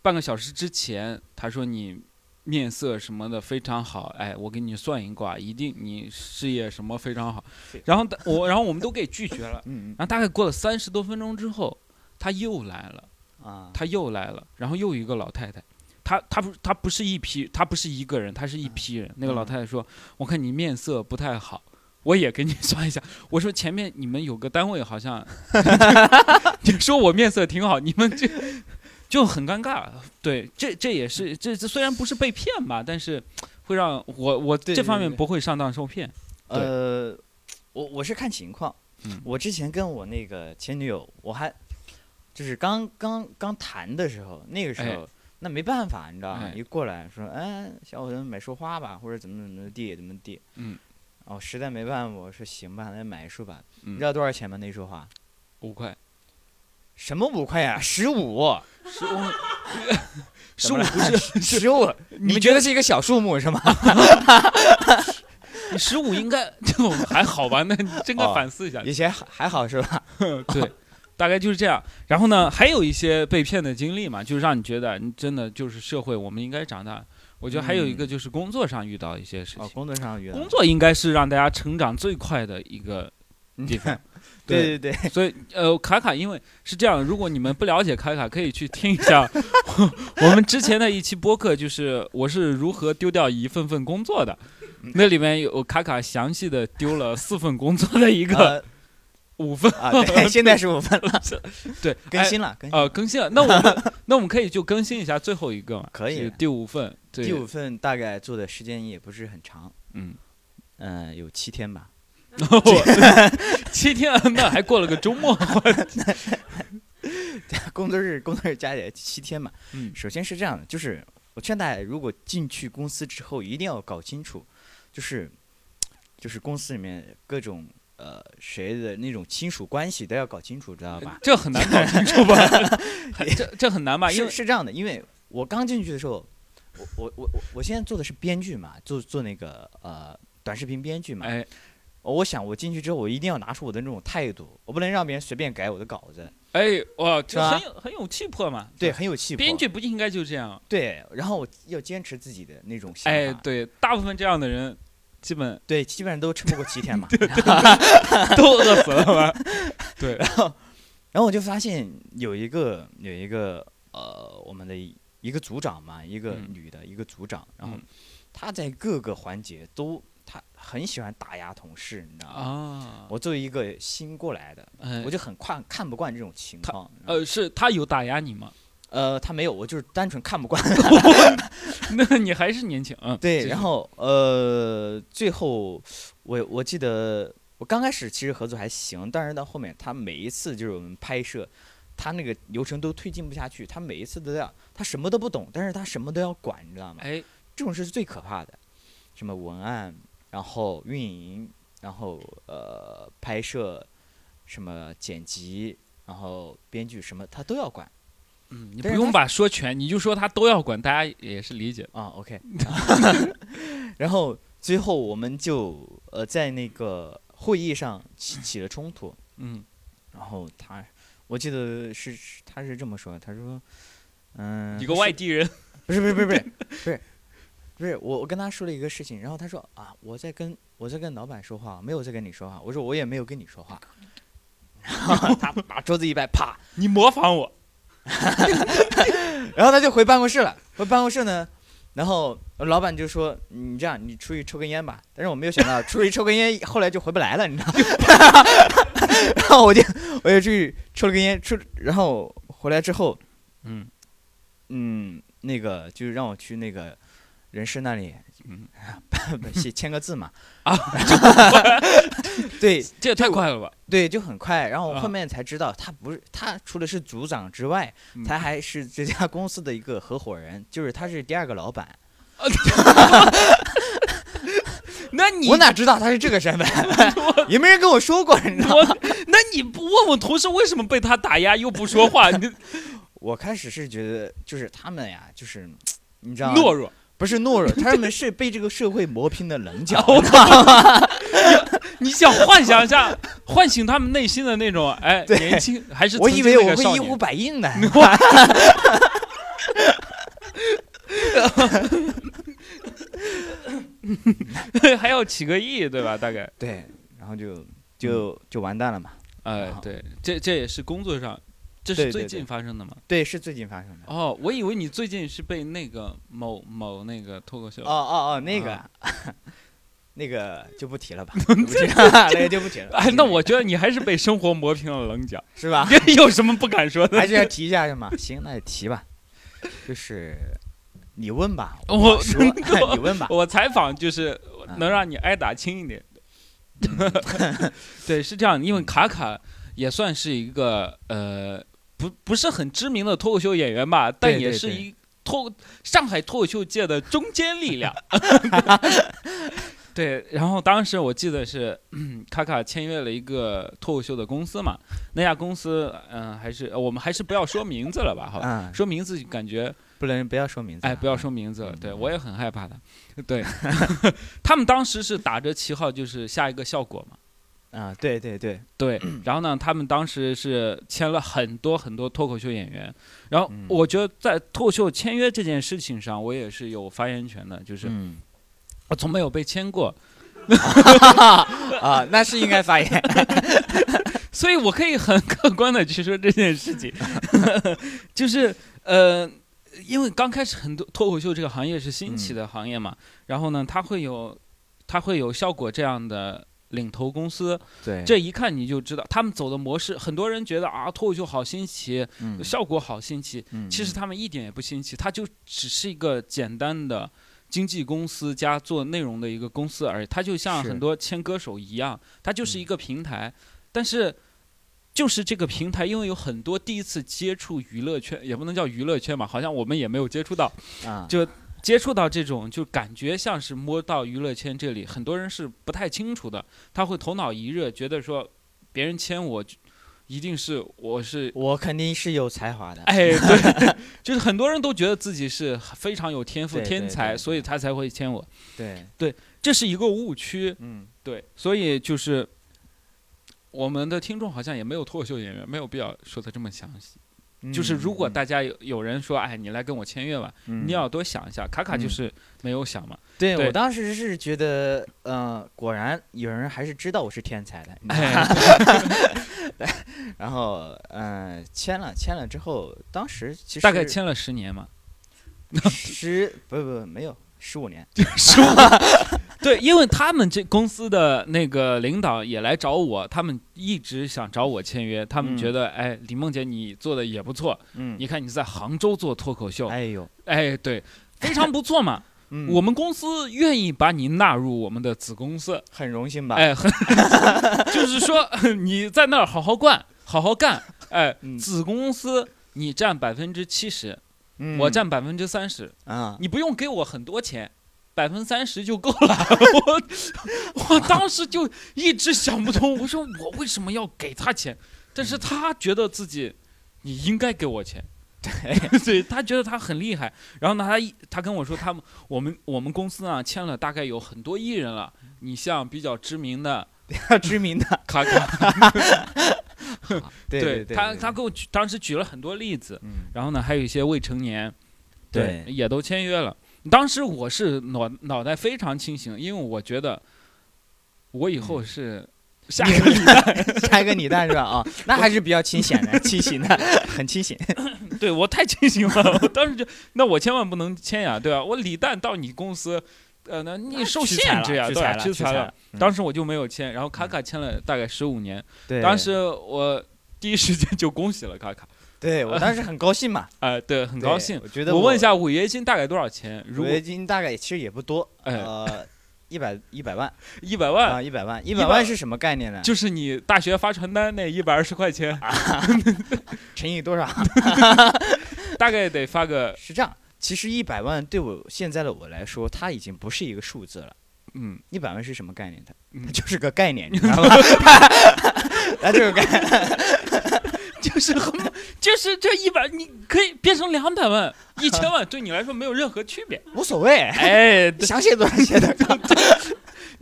半个小时之前他说你面色什么的非常好，哎，我给你算一卦，一定你事业什么非常好。然后我然后我们都给拒绝了。
嗯
然后大概过了三十多分钟之后，他又来了。
嗯啊，
他又来了，然后又一个老太太，他他不她不是一批，他不是一个人，他是一批人。那个老太太说：“我看你面色不太好，我也给你 (laughs) 算一下。我说前面你们有个单位好像，(laughs) 你说我面色挺好，你们这就很尴尬。对，这这也是这这虽然不是被骗吧，但是会让我我这方面不会上当受骗。对
呃，我我是看情况。
嗯
我之前跟我那个前女友，我还就是刚刚刚谈的时候，那个时
哎
候、那没办法，你知道吗？
哎
一过来说，哎，小伙子买束花吧，或者怎么怎么地怎么地。
嗯。
哦，实在没办法，我说行吧，那买一束吧。
嗯
你知道多少钱吗？那束花？
五块，
什么五块呀、十五，
十五，十五不是 (laughs)
十五？你们觉得是一个小数目是吗？
你 (laughs) 十五应该就还好吧？那你真该
哦
反思一下。
以前还还好是吧？(laughs)
对，大概就是这样。然后呢，还有一些被骗的经历嘛，就是让你觉得你真的就是社会，我们应该长大。我觉得还有一个就是工作上遇到一些事情，
哦，工作上遇到
工作应该是让大家成长最快的一个 (laughs) 地方。(laughs)
对对对，
所以呃，卡卡因为是这样，如果你们不了解卡卡，可以去听一下 (laughs) 我们之前的一期播客，就是我是如何丢掉一份份工作的。那里面有卡卡详细的丢了四份工作的一个
呃
五份，
啊，对，现在是五分了，
对，哎
更新了，更新
更新了。那我们那我们可以就更新一下最后一个嘛？
可以
第五份。对
第五份大概做的时间也不是很长，
嗯，
嗯、有七天吧。(laughs)
七天，(laughs) 那还过了个周末。(laughs)
工作日工作日加起来七天嘛。
嗯
首先是这样的，就是我劝大家，如果进去公司之后，一定要搞清楚，就是就是公司里面各种呃谁的那种亲属关系都要搞清楚，知道吧？
这很难搞清楚吧？这这很难吧？因为
是这样的，因为我刚进去的时候，我我我我我现在做的是编剧嘛，做做那个呃短视频编剧嘛。
哎
我想我进去之后，我一定要拿出我的那种态度，我不能让别人随便改我的稿子。
哎哇，这很有很有气魄嘛。
对，很有气魄。
编剧不应该就这样？
对，然后我要坚持自己的那种想法。
哎，对，大部分这样的人基本
对，基本上都撑不过七天嘛。(laughs)
都饿死了嘛？(laughs) 对，
然后然后我就发现有一个有一个呃，我们的一一个组长嘛，一个
嗯
女的一个组长，然后
嗯
她在各个环节都她很喜欢打压同事，你知道吗？
啊，
我作为一个新过来的，
哎
我就很看看不惯这种情况。
呃，是他有打压你吗？
呃，他没有，我就是单纯看不惯。(laughs) (laughs)
那你还是年轻，嗯，
对，然后呃，最后我我记得我刚开始其实合作还行，但是到后面他每一次就是我们拍摄，他那个流程都推进不下去，他每一次都要他什么都不懂，但是他什么都要管，你知道吗？
哎，
这种事是最可怕的，什么文案，然后运营，然后呃拍摄，什么剪辑，然后编剧什么他都要管。
嗯，你不用把说全，你就说他都要管，大家也是理解。
啊，OK，(laughs) 然后最后我们就呃在那个会议上起起了冲突，
嗯，
然后他我记得是是他是这么说，他说，嗯，
一个外地人，
不是不是不是不是不是不是我我跟他说了一个事情，然后他说啊我在跟我在跟老板说话，没有在跟你说话，我说我也没有跟你说话，然后他把桌子一拍，啪，
你模仿我，(laughs)
然后他就回办公室了。回办公室呢，然后老板就说：“你这样，你出去抽根烟吧。”但是我没有想到，出去抽根烟，后来就回不来了，你知道吗？(laughs) 然后我就我就出去抽了根烟，出然后回来之后，
嗯
嗯，那个就是让我去那个人事那里，
嗯 (laughs)
写签个字嘛。
啊，(laughs)
对 (laughs)
这也太快了吧？
对，就很快。然后我
啊
后面才知道，他不是他除了是组长之外，
嗯
他还是这家公司的一个合伙人，就是他是第二个老板。
那你
我哪知道他是这个身份？也没人跟我说过，你知道吗？
那你不问问同事为什么被他打压又不说话？你
我开始是觉得，就是他们呀，就是你知道吗，
懦弱，
不是懦弱，他们是被这个社会磨平的棱角。(laughs)
你想幻想一下，唤醒他们内心的那种，哎，年轻还是
我以为我会一呼百应呢，(laughs)
还要起个亿，对吧？大概，
对，然后就就就完蛋了嘛。好，
哎对，这这也是工作上，这是最近
对对对
发生的吗？
对，是最近发生的。
哦，我以为你最近是被那个某某那个脱口秀
哦哦哦，那个
啊，(laughs)
那个就不提了吧，(laughs) 那个就不提了。
哎，那我觉得你还是被生活磨平了棱角，
是吧？(laughs)
有什么不敢说的？
还是要提一下是吗？行，那就提吧。就是你问吧，
我
说你问吧。
我采访就是能让你挨打轻一点。对，是这样，因为卡卡也算是一个呃，不不是很知名的脱口秀演员吧，但也是一脱上海脱口秀界的中坚力量。(laughs) 对，然后当时我记得是 (clears throat) 卡卡签约了一个脱口秀的公司嘛，那家公司嗯、还是我们还是不要说名字了吧，好吧？
嗯，
说名字感觉
不能不要说名字。
哎，不要说名字了，
嗯
对我也很害怕的。对，(laughs) 他们当时是打着旗号就是下一个效果嘛，
啊，对对对，
对。然后呢，他们当时是签了很多很多脱口秀演员，然后
嗯。
我觉得在脱口秀签约这件事情上，我也是有发言权的，就是
嗯。
我从没有被签过，(laughs)
啊，那是应该发言。(laughs)
所以我可以很客观的去说这件事情，(laughs) 就是呃，因为刚开始很多脱口秀这个行业是新起的行业嘛，然后呢，它会有它会有效果这样的领头公司，
对，
这一看你就知道他们走的模式。很多人觉得啊，脱口秀好新奇，
嗯
效果好新奇，
嗯
其实他们一点也不新奇，它就只是一个简单的。经纪公司加做内容的一个公司而已，它就像很多签歌手一样，它就是一个平台。但是，就是这个平台，因为有很多第一次接触娱乐圈，也不能叫娱乐圈嘛，好像我们也没有接触到，
啊，
就接触到这种，就感觉像是摸到娱乐圈这里，很多人是不太清楚的，他会头脑一热，觉得说别人签我，一定是我是。
我肯定是有才华的。
哎，对，(laughs) 就是很多人都觉得自己是非常有天赋、
对对
天才，所以他才会签我，
对对，
这是一个误区。
嗯，
对，所以就是我们的听众好像也没有脱口秀演员，没有必要说的这么详细。就是如果大家有有人说，哎，你来跟我签约吧，
嗯。
你要多想一下。卡卡就
嗯。
是没有想嘛，对
对。我当时是觉得，嗯，果然有人还是知道我是天才的。(laughs) (laughs) 然后，嗯，签了，签了之后，当时其实
大概签了十年嘛，
十不不不没有十五年。(laughs)
十五。(laughs) 对，因为他们这公司的那个领导也来找我，他们一直想找我签约，他们
嗯
觉得，哎，李梦洁你做的也不错，
嗯，
你看你在杭州做脱口秀，
哎呦，
哎，对，非常不错嘛。(laughs)
嗯
我们公司愿意把你纳入我们的子公司，
很荣幸吧？
哎，很就是说你在那儿好好干，好好干，哎，
嗯
子公司你占百分之七十，
嗯
我占百分之三十，
啊，
你不用给我很多钱，百分之三十就够了。我我当时就一直想不通，我说我为什么要给他钱？但是他觉得自己你应该给我钱。对，(laughs) 对他觉得他很厉害，然后呢，他一他跟我说，他们我们我们公司啊签了大概有很多艺人了，你像比较知名的
知名的，
卡卡，(laughs)
对 (laughs) 对对，对
他他给我举当时举了很多例子，
嗯，
然后呢，还有一些未成年，
对
也都签约了。当时我是脑脑袋非常清醒，因为我觉得我以后是 (laughs) 下一个李诞，
下一个李诞是吧？啊，那还是比较清醒的，清醒的，很清醒。(laughs)
对我太清醒了。我当时就，那我千万不能签呀，对吧？我李诞到你公司，呃，那你受限制呀，对吧？
屈才了，
当时我就没有签，然后卡卡签了大概十五年。
对，
当时我第一时间就恭喜了卡卡，
对我当时很高兴嘛，(laughs)
哎，对，很
很
高兴。
我觉得
我问一，下违约金大概多少钱？
违约金大概其实也不多，
哎
呃，一百一百万
一百万，
啊，一百万，一
百
万是什么概念呢？
就是你大学发传单那一百二十块钱，(laughs)
乘以多少？(laughs)
大概得发个
是这样，其实一百万对我现在的我来说，它已经不是一个数字了。
嗯，
一百万是什么概念？它
嗯
它就是个概念，你知道吗？(laughs) 它就是个概念。(laughs)
就是很，(laughs) 就是这一百，你可以变成两百万、一千万，对你来说没有任何区别。
无所谓，
哎，
想写多少写多少。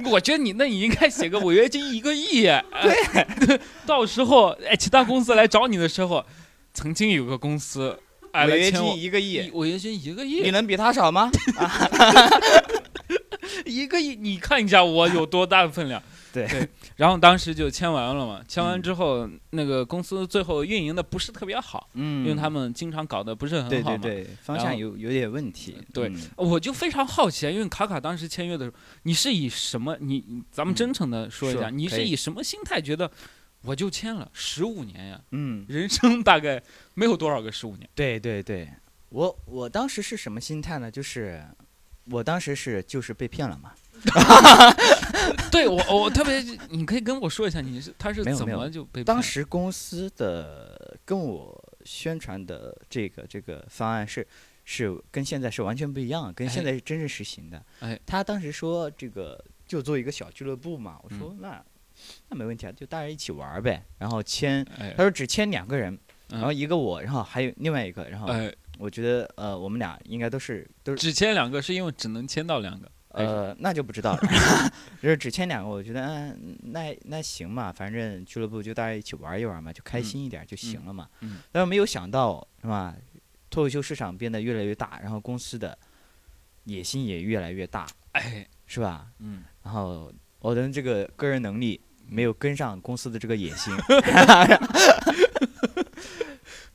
我觉得你那你应该写个违约金一个亿，对，到时候哎，其他公司来找你的时候，曾经有个公司哎
违约金一个亿，
一违约金一个亿
你
亿，
能比他少吗？(laughs)
一个亿，你看一下我有多大的分量。(laughs)
对
然后当时就签完了嘛，签完
嗯
之后，那个公司最后运营的不是特别好，
嗯，
因为他们经常搞得不是很好嘛。
对对对方向有有点问题。
对
嗯
我就非常好奇啊，因为卡卡当时签约的时候，你是以什么？你你咱们
嗯
真诚的说一下，你是以什么心态觉得我就签了十五年呀？
嗯，
人生大概没有多少个十五年。
对对对，我我当时是什么心态呢？就是我当时是就是被骗了嘛。(laughs)
对我我特别，你可以跟我说一下，你是他是怎么就被骗
当时公司的跟我宣传的这个这个方案是是跟现在是完全不一样，跟现
哎
在是真正实行的。
哎，
他当时说这个就做一个小俱乐部嘛，我说
嗯
那那没问题啊，就大家一起玩呗。然后签，
哎
他说只签两个人，
嗯
然后一个我，然后还有另外一个，然后
哎，
我觉得呃我们俩应该都是都是
只签两个是因为只能签到两个。哎
呃，那就不知道了。(laughs) 就是只签两个，我觉得嗯，那那行嘛，反正俱乐部就大家一起玩一玩嘛，就开
嗯
心一点就行了嘛。
嗯
但是没有想到是吧？脱口秀市场变得越来越大，然后公司的野心也越来越大，
哎，
是吧？
嗯，
然后我的这个个人能力没有跟上公司的这个野心。(laughs)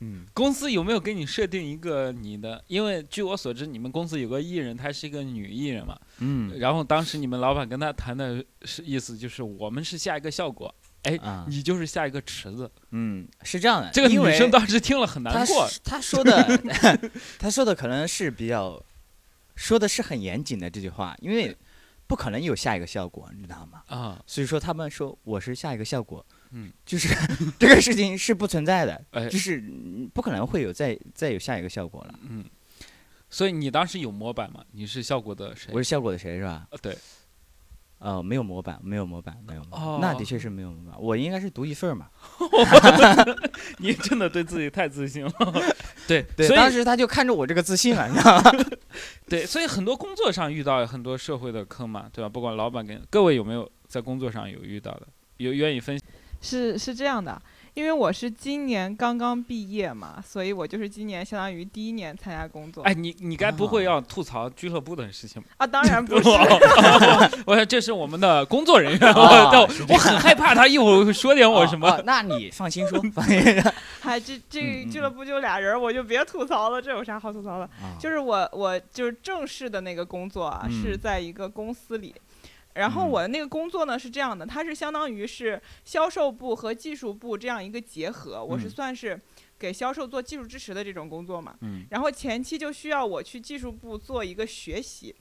嗯，公司有没有给你设定一个你的？因为据我所知，你们公司有个艺人，她是一个女艺人嘛。
嗯
然后当时你们老板跟她谈的是意思就是，我们是下一个效果，哎，
啊，
你就是下一个池子。
嗯，是这样的。
这个女生当时听了很难过。
她说的，(laughs) 她说的可能是比较，说的是很严谨的这句话，因为不可能有下一个效果，你知道吗？
啊，
所以说他们说我是下一个效果，
嗯，
就是 (laughs) 这个事情是不存在的，
哎
就是嗯不可能会有再再有下一个效果了。
嗯，所以你当时有模板吗？你是效果的谁？
我是效果的谁是吧？
呃对，
呃，没有模板，没有模板，没有模板，
哦
那的确是没有模板。我应该是独一份儿嘛。(laughs)
你真的对自己太自信了。(laughs) 对
对，
所以
当时他就看着我这个自信了，你知道吗？(laughs)
对，所以很多工作上遇到很多社会的坑嘛，对吧？不管老板跟各位有没有在工作上有遇到的，有愿意分享？
是是这样的，因为我是今年刚刚毕业嘛，所以我就是今年相当于第一年参加工作。
哎，你你该不会
啊
要吐槽俱乐部的事情吧？
啊，当然 (laughs) 不是，(laughs)
我说这是我们的工作人员，
啊
我我很害怕他一会儿会说点我什么。
哦哦那你放心说，放心说。(laughs)
还这这俱乐部就俩人儿，我就别吐槽了，这有啥好吐槽的？
啊
就是我我就是正式的那个工作啊，是
嗯
在一个公司里。然后
嗯
我的那个工作呢是这样的，它是相当于是销售部和技术部这样一个结合，我是
嗯
算是给销售做技术支持的这种工作嘛。
嗯
然后前期就需要我去技术部做一个学习，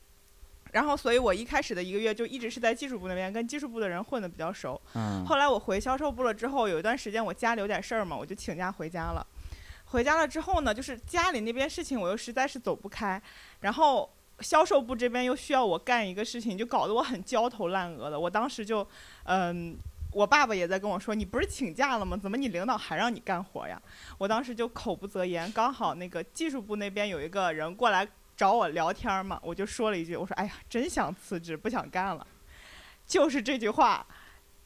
然后所以我一开始的一个月就一直是在技术部那边跟技术部的人混的比较熟。
嗯
后来我回销售部了之后，有一段时间我家里有点事儿嘛，我就请假回家了。回家了之后呢，就是家里那边事情我又实在是走不开，然后销售部这边又需要我干一个事情，就搞得我很焦头烂额的。我当时就，嗯。我爸爸也在跟我说：“你不是请假了吗？怎么你领导还让你干活呀？”我当时就口不择言，刚好那个技术部那边有一个人过来找我聊天嘛，我就说了一句：“我说哎呀，真想辞职，不想干了。”就是这句话，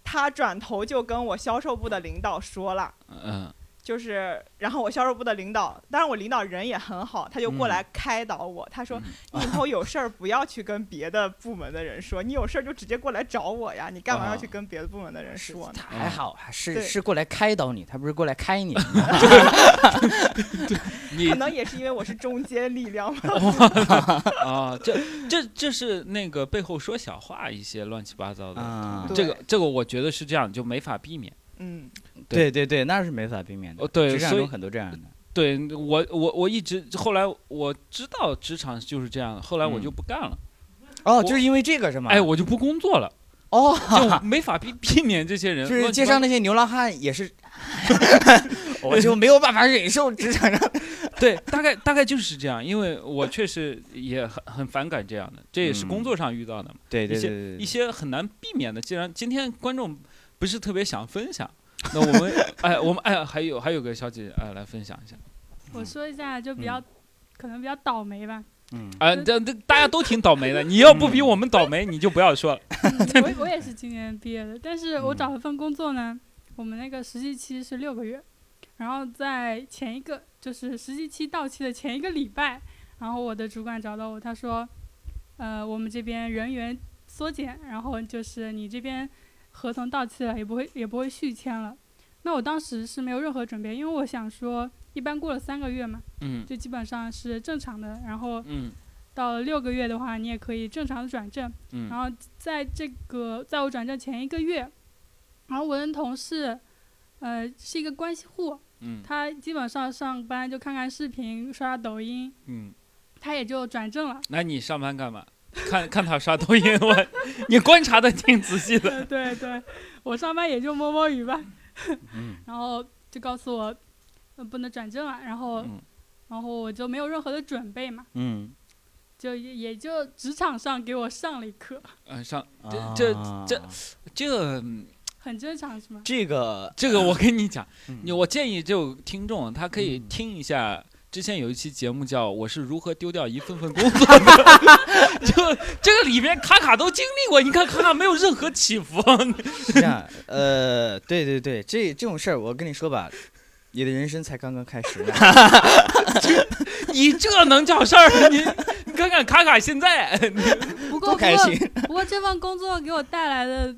他转头就跟我销售部的领导说了。
嗯，
就是，然后我销售部的领导，当然我领导人也很好，他就过
嗯
来开导我，他说：“
嗯
你以后有事儿不要去跟别的部门的人说，你有事儿就直接过来找我呀，你干嘛要去
啊
跟别的部门的人说呢
他还好，还是是过来开导你，他不是过来开你。(laughs) (laughs) (laughs)
你
可能也是因为我是中间力量吧。
啊，这这这是那个背后说小话一些乱七八糟的。
啊
这个这个我觉得是这样，就没法避免。
嗯，
对对对，那是没法避免的。
哦对所以
职场中很多这样的。
对我我我一直后来我知道职场就是这样的，后来我
嗯
就不干了，
哦，就是因为这个是吗？
哎，我就不工作了，
哦，
就没法避避免这些人。
就是街上那些流浪汉也是，(laughs) 我就没有办法忍受职场上。(laughs)
对，大概大概就是这样，因为我确实也很很反感这样的，这也是工
嗯
作上遇到的嘛，
对
对对
对
一些很难避免的。既然今天观众不是特别想分享，那我们 (laughs) 哎，我们哎，还有还有个小姐姐哎来分享一下，
我说一下，就比较、可能比较倒霉吧。
嗯
啊，这这大家都挺倒霉的，(laughs) 你要不比我们倒霉，你就不要说了。
嗯我我也是今年毕业的，但是我
嗯
找了份工作呢，我们那个实习期是六个月，然后在前一个就是实习期到期的前一个礼拜，然后我的主管找到我，他说，呃，我们这边人员缩减，然后就是你这边合同到期了，也不会也不会续签了。那我当时是没有任何准备，因为我想说，一般过了三个月嘛，
嗯
就基本上是正常的。然后
嗯
到了六个月的话，你也可以正常的转正。
嗯
然后在这个在我转正前一个月，然后我的同事，呃，是一个关系户，
嗯
他基本上上班就看看视频、刷刷抖音，
嗯，
他也就转正了。
那你上班干嘛？看看他刷抖音，我你观察的挺仔细的。(laughs)
对对，我上班也就摸摸鱼吧。
嗯 (laughs)
然后就告诉我，呃，不能转正了。然后，
嗯
然后我就没有任何的准备嘛，
嗯，
就也也就职场上给我上了一课，
嗯，上这这这
啊
这嗯
很正常是吗？
这个
这个我跟你讲，
嗯
你我建议就听众他可以
嗯
听一下。之前有一期节目叫《我是如何丢掉一份份工作的》，(laughs) 就这个里面卡卡都经历过。你看卡卡没有任何起伏，
是这样，呃，对对对，这这种事儿我跟你说吧，你的人生才刚刚开始呢。(laughs)
你这能叫事儿？你你看看卡卡现在，
不过
多开心！
不过这份工作给我带来的，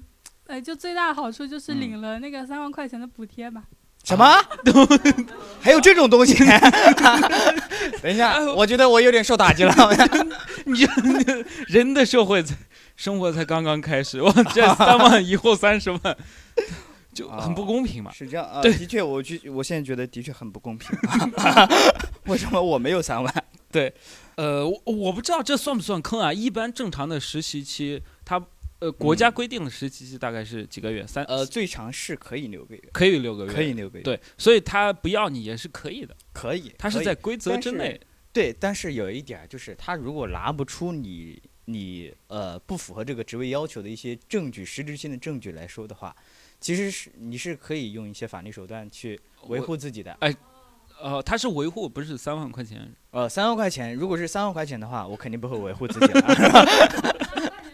呃，就最大的好处就是
嗯
领了那个三万块钱的补贴吧。
什么？(laughs) 还有这种东西？(laughs) 等一下，我觉得我有点受打击了。(laughs)
你人的社会才生活才刚刚开始，我，这三万以后三十万，就很不公平嘛。
是这样啊，
对
的确，我觉我现在觉得的确很不公平。为什么我没有三万？
对呃，我我不知道这算不算坑啊？一般正常的实习期，它呃国家规定的实习期大概是几个月？三
呃，最长是可以六个月，
可以六个月，
可以六个月，，
对，所以他不要你也是可以的，
可以。
他是在规则之内。
对，但是有一点就是，他如果拿不出你你呃不符合这个职位要求的一些证据，实质性的证据来说的话，其实是你是可以用一些法律手段去维护自己的。
哎呃，他是维护，不是三万块钱。
呃，三万块钱，如果是三万块钱的话，我肯定不会维护自己了。(laughs)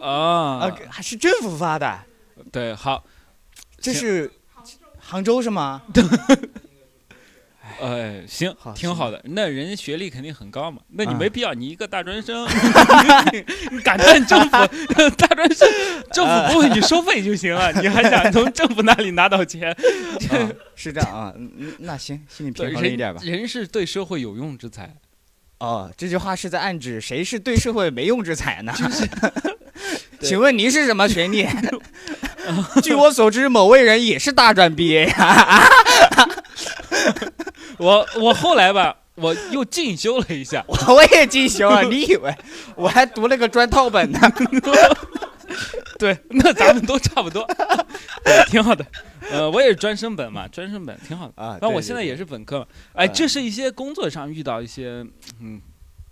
啊
啊，还是政府发的，
对，好，
这是杭州是吗？(laughs)
哎，行
好，
挺好的。那人家学历肯定很高嘛，那你
啊
没必要，你一个大专生，(laughs) 你感叹政府大专生，政府不为你收费就行了，你还想从政府那里拿到钱？
啊 (laughs) 是这样啊，那行，心里，平衡一点吧。
人人是对社会有用之才。
哦，这句话是在暗指谁是对社会没用之才呢？请问您是什么学历？(laughs) (laughs) 据我所知，某位人也是大专毕业呀。(laughs)
我我后来吧，我又进修了一下，
我也进修了，你以为我还读了个专套本呢？
对，那咱们都差不多，对，挺好的。呃，我也是专升本嘛，专升本挺好的。
啊，
那我现在也是本科嘛，哎，
嗯
这是一些工作上遇到一些嗯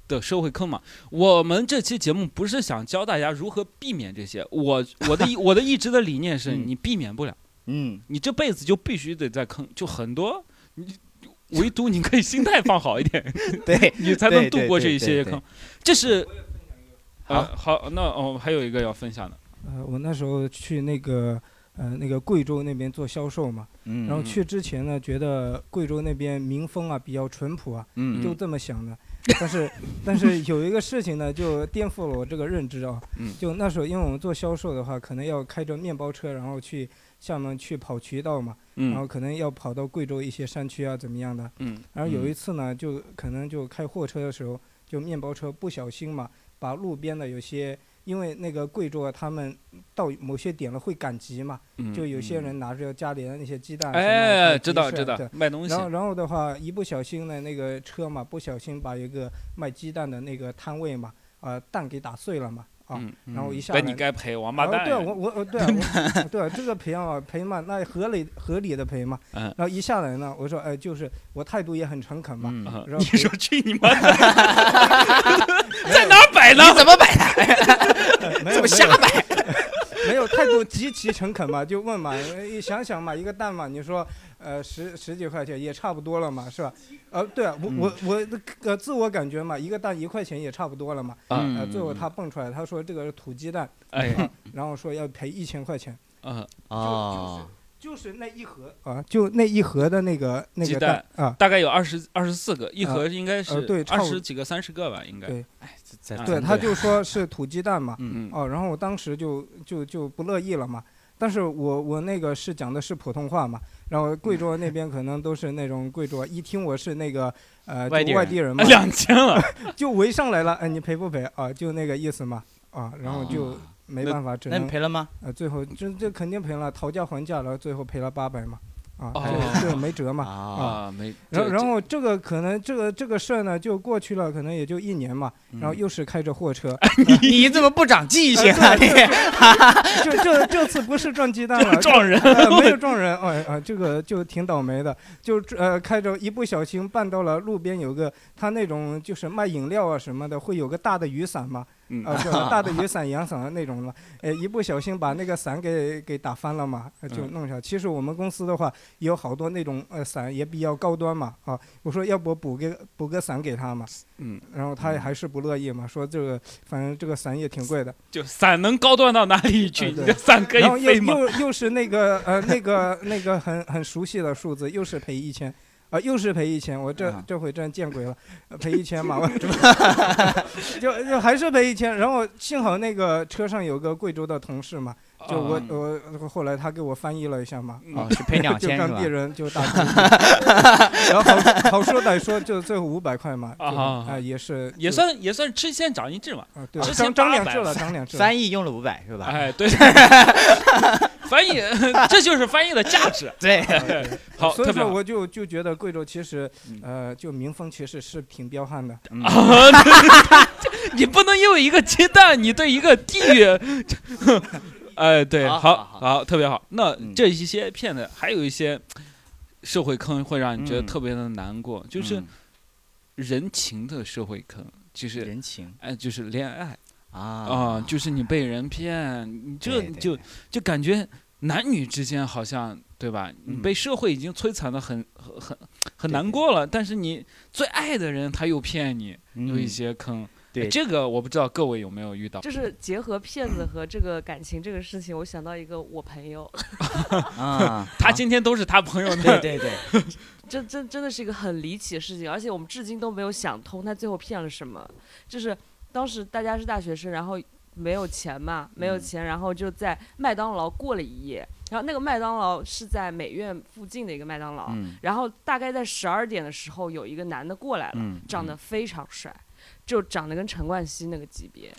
的社会坑嘛。我们这期节目不是想教大家如何避免这些，我 (laughs) 我的我的一直的理念是
嗯
你避免不了，
嗯，
你这辈子就必须得在坑，就很多你。唯独你可以心态放好一点，(laughs)
对，(laughs)
你才能度过这一些坑。这是，
啊
呃，好，那哦，还有一个要分享的，
呃，我那时候去那个呃那个贵州那边做销售嘛，
嗯，
然后去之前呢，觉得贵州那边民风啊比较淳朴啊，
嗯，
就这么想的。(laughs) 但是但是有一个事情呢，就颠覆了我这个认知啊。
嗯
就那时候，因为我们做销售的话，可能要开着面包车，然后去厦门去跑渠道嘛，然后
嗯
可能要跑到贵州一些山区啊怎么样的。
嗯
然后有
嗯
一次呢，就可能就开货车的时候，就面包车不小心嘛，把路边的有些，因为那个贵州啊，他们到某些点了会赶集嘛，
嗯，
就有些
嗯
人拿着家里的那些鸡蛋
哎，知道知道卖东西
然，后，然后的话，一不小心呢，那个车嘛，不小心把一个卖鸡蛋的那个摊位嘛，啊、蛋给打碎了嘛，啊，
嗯，
然后一下
那
来
你该赔王八
啊，
蛋，
对啊，我我我对啊，我对啊，这个赔啊赔嘛，那合理合理的赔嘛。
嗯
然后一下来呢，我说哎，就是我态度也很诚恳嘛。
你说去你妈 (laughs) 的，(laughs) 在哪儿摆呢？
怎么摆的？(laughs)
没有
怎么瞎摆？
没有 (laughs) 态度极其诚恳嘛，就问嘛，一想想嘛，一个蛋嘛，你说呃十十几块钱也差不多了嘛，是吧？呃，对啊，我我我呃自我感觉嘛，一个蛋一块钱也差不多了嘛。
啊
呃，最后他蹦出来，他说这个是土鸡蛋，
哎，
啊 (laughs) 然后说要赔一千块钱。
嗯，
哦，
就是那一盒啊，就那一盒的那个那个
蛋
啊，
大概有二十二十四个，一盒应该
呃
是
对差不
二十几个、三十个吧，应该。
对
在
对，他就说是土鸡蛋嘛，
嗯
哦，然后我当时就就就不乐意了嘛。但是我我那个是讲的是普通话嘛，然后贵州那边可能都是那种贵州，一听我是那个呃
外地人
外地人嘛，
两千了，(laughs)
就围上来了，哎，你赔不赔啊？就那个意思嘛，啊，然后就
啊
没办法，只
那你
能
赔了吗？
呃最后这这肯定赔了，讨价还价了，最后赔了八百嘛，啊，
哦
这这没辙嘛，啊。
啊，没。
然后，然后这个可能这个这个事儿呢，就过去了，可能也就一年嘛。然后又是开着货车，(laughs)
你怎么不长记性啊？
呃
你
这这这次不是撞鸡蛋了，
撞人
呃没有撞人，哎啊，这个就挺倒霉的，就呃开着一不小心绊到了路边有个他那种就是卖饮料啊什么的，会有个大的雨伞嘛，
嗯
啊，就大的雨伞、(laughs) 阳伞那种嘛，呃，一不小心把那个伞给给打翻了嘛，呃就
嗯
弄下。其实我们公司的话也有好多那种呃伞也比较高端嘛，啊，我说要不补个补个伞给他嘛，
嗯，
然后他还是不乐意嘛，说这个反正这个伞也挺贵的。(laughs)
就伞能高端到哪里去？伞可以
然后又
飞吗？
又又是那个呃那个那个很很熟悉的数字，又是赔一千。啊、又是赔一千，我这、
啊
这回真见鬼了，呃赔一千嘛，我 (laughs) 就就还是赔一千，然后幸好那个车上有个贵州的同事嘛，就我、
啊
我后来他给我翻译了一下嘛，
嗯
啊，
哦，是赔两千 (laughs) 是吧
当地？人就大出力，(laughs) 然后好好说歹说就最后五百块嘛，就
啊
啊也是
也算也算吃一堊长一智嘛。
啊对
之前
涨涨两智了，涨两智了，
翻译用了五百是吧？
哎，对，(laughs) 翻译，这就是翻译的价值。
对，
好，
所以。说我就就觉得贵州其实
嗯
呃就民风其实是挺彪悍的。
啊你不能因为一个鸡蛋，你对一个地域，哎，对，
好
好特别好。那
嗯。
这一些骗子，还有一些社会坑会让你觉得
嗯。
特别的难过，就是
嗯。
人情的社会坑，就是
人情。
哎，就是恋爱。
啊。
啊，就是你被人骗，你这就就感觉男女之间好像对吧？你
嗯。
被社会已经摧残的很很很难过了，但是你最爱的人他又骗你，有一
嗯。
些坑。
对
哎这个我不知道各位有没有遇到。
就是结合骗子和这个感情这个事情，我想到一个我朋友，(laughs)
啊，
他今天都是他朋友那
对对对，
这 (laughs) 真真的是一个很离奇的事情，而且我们至今都没有想通他最后骗了什么。就是当时大家是大学生，然后没有钱嘛，没有
嗯
钱，然后就在麦当劳过了一夜。然后那个麦当劳是在美院附近的一个麦当劳，
嗯
然后大概在十二点的时候，有一个男的过来了，
嗯，
长得非常帅，就长得跟陈冠希那个级别，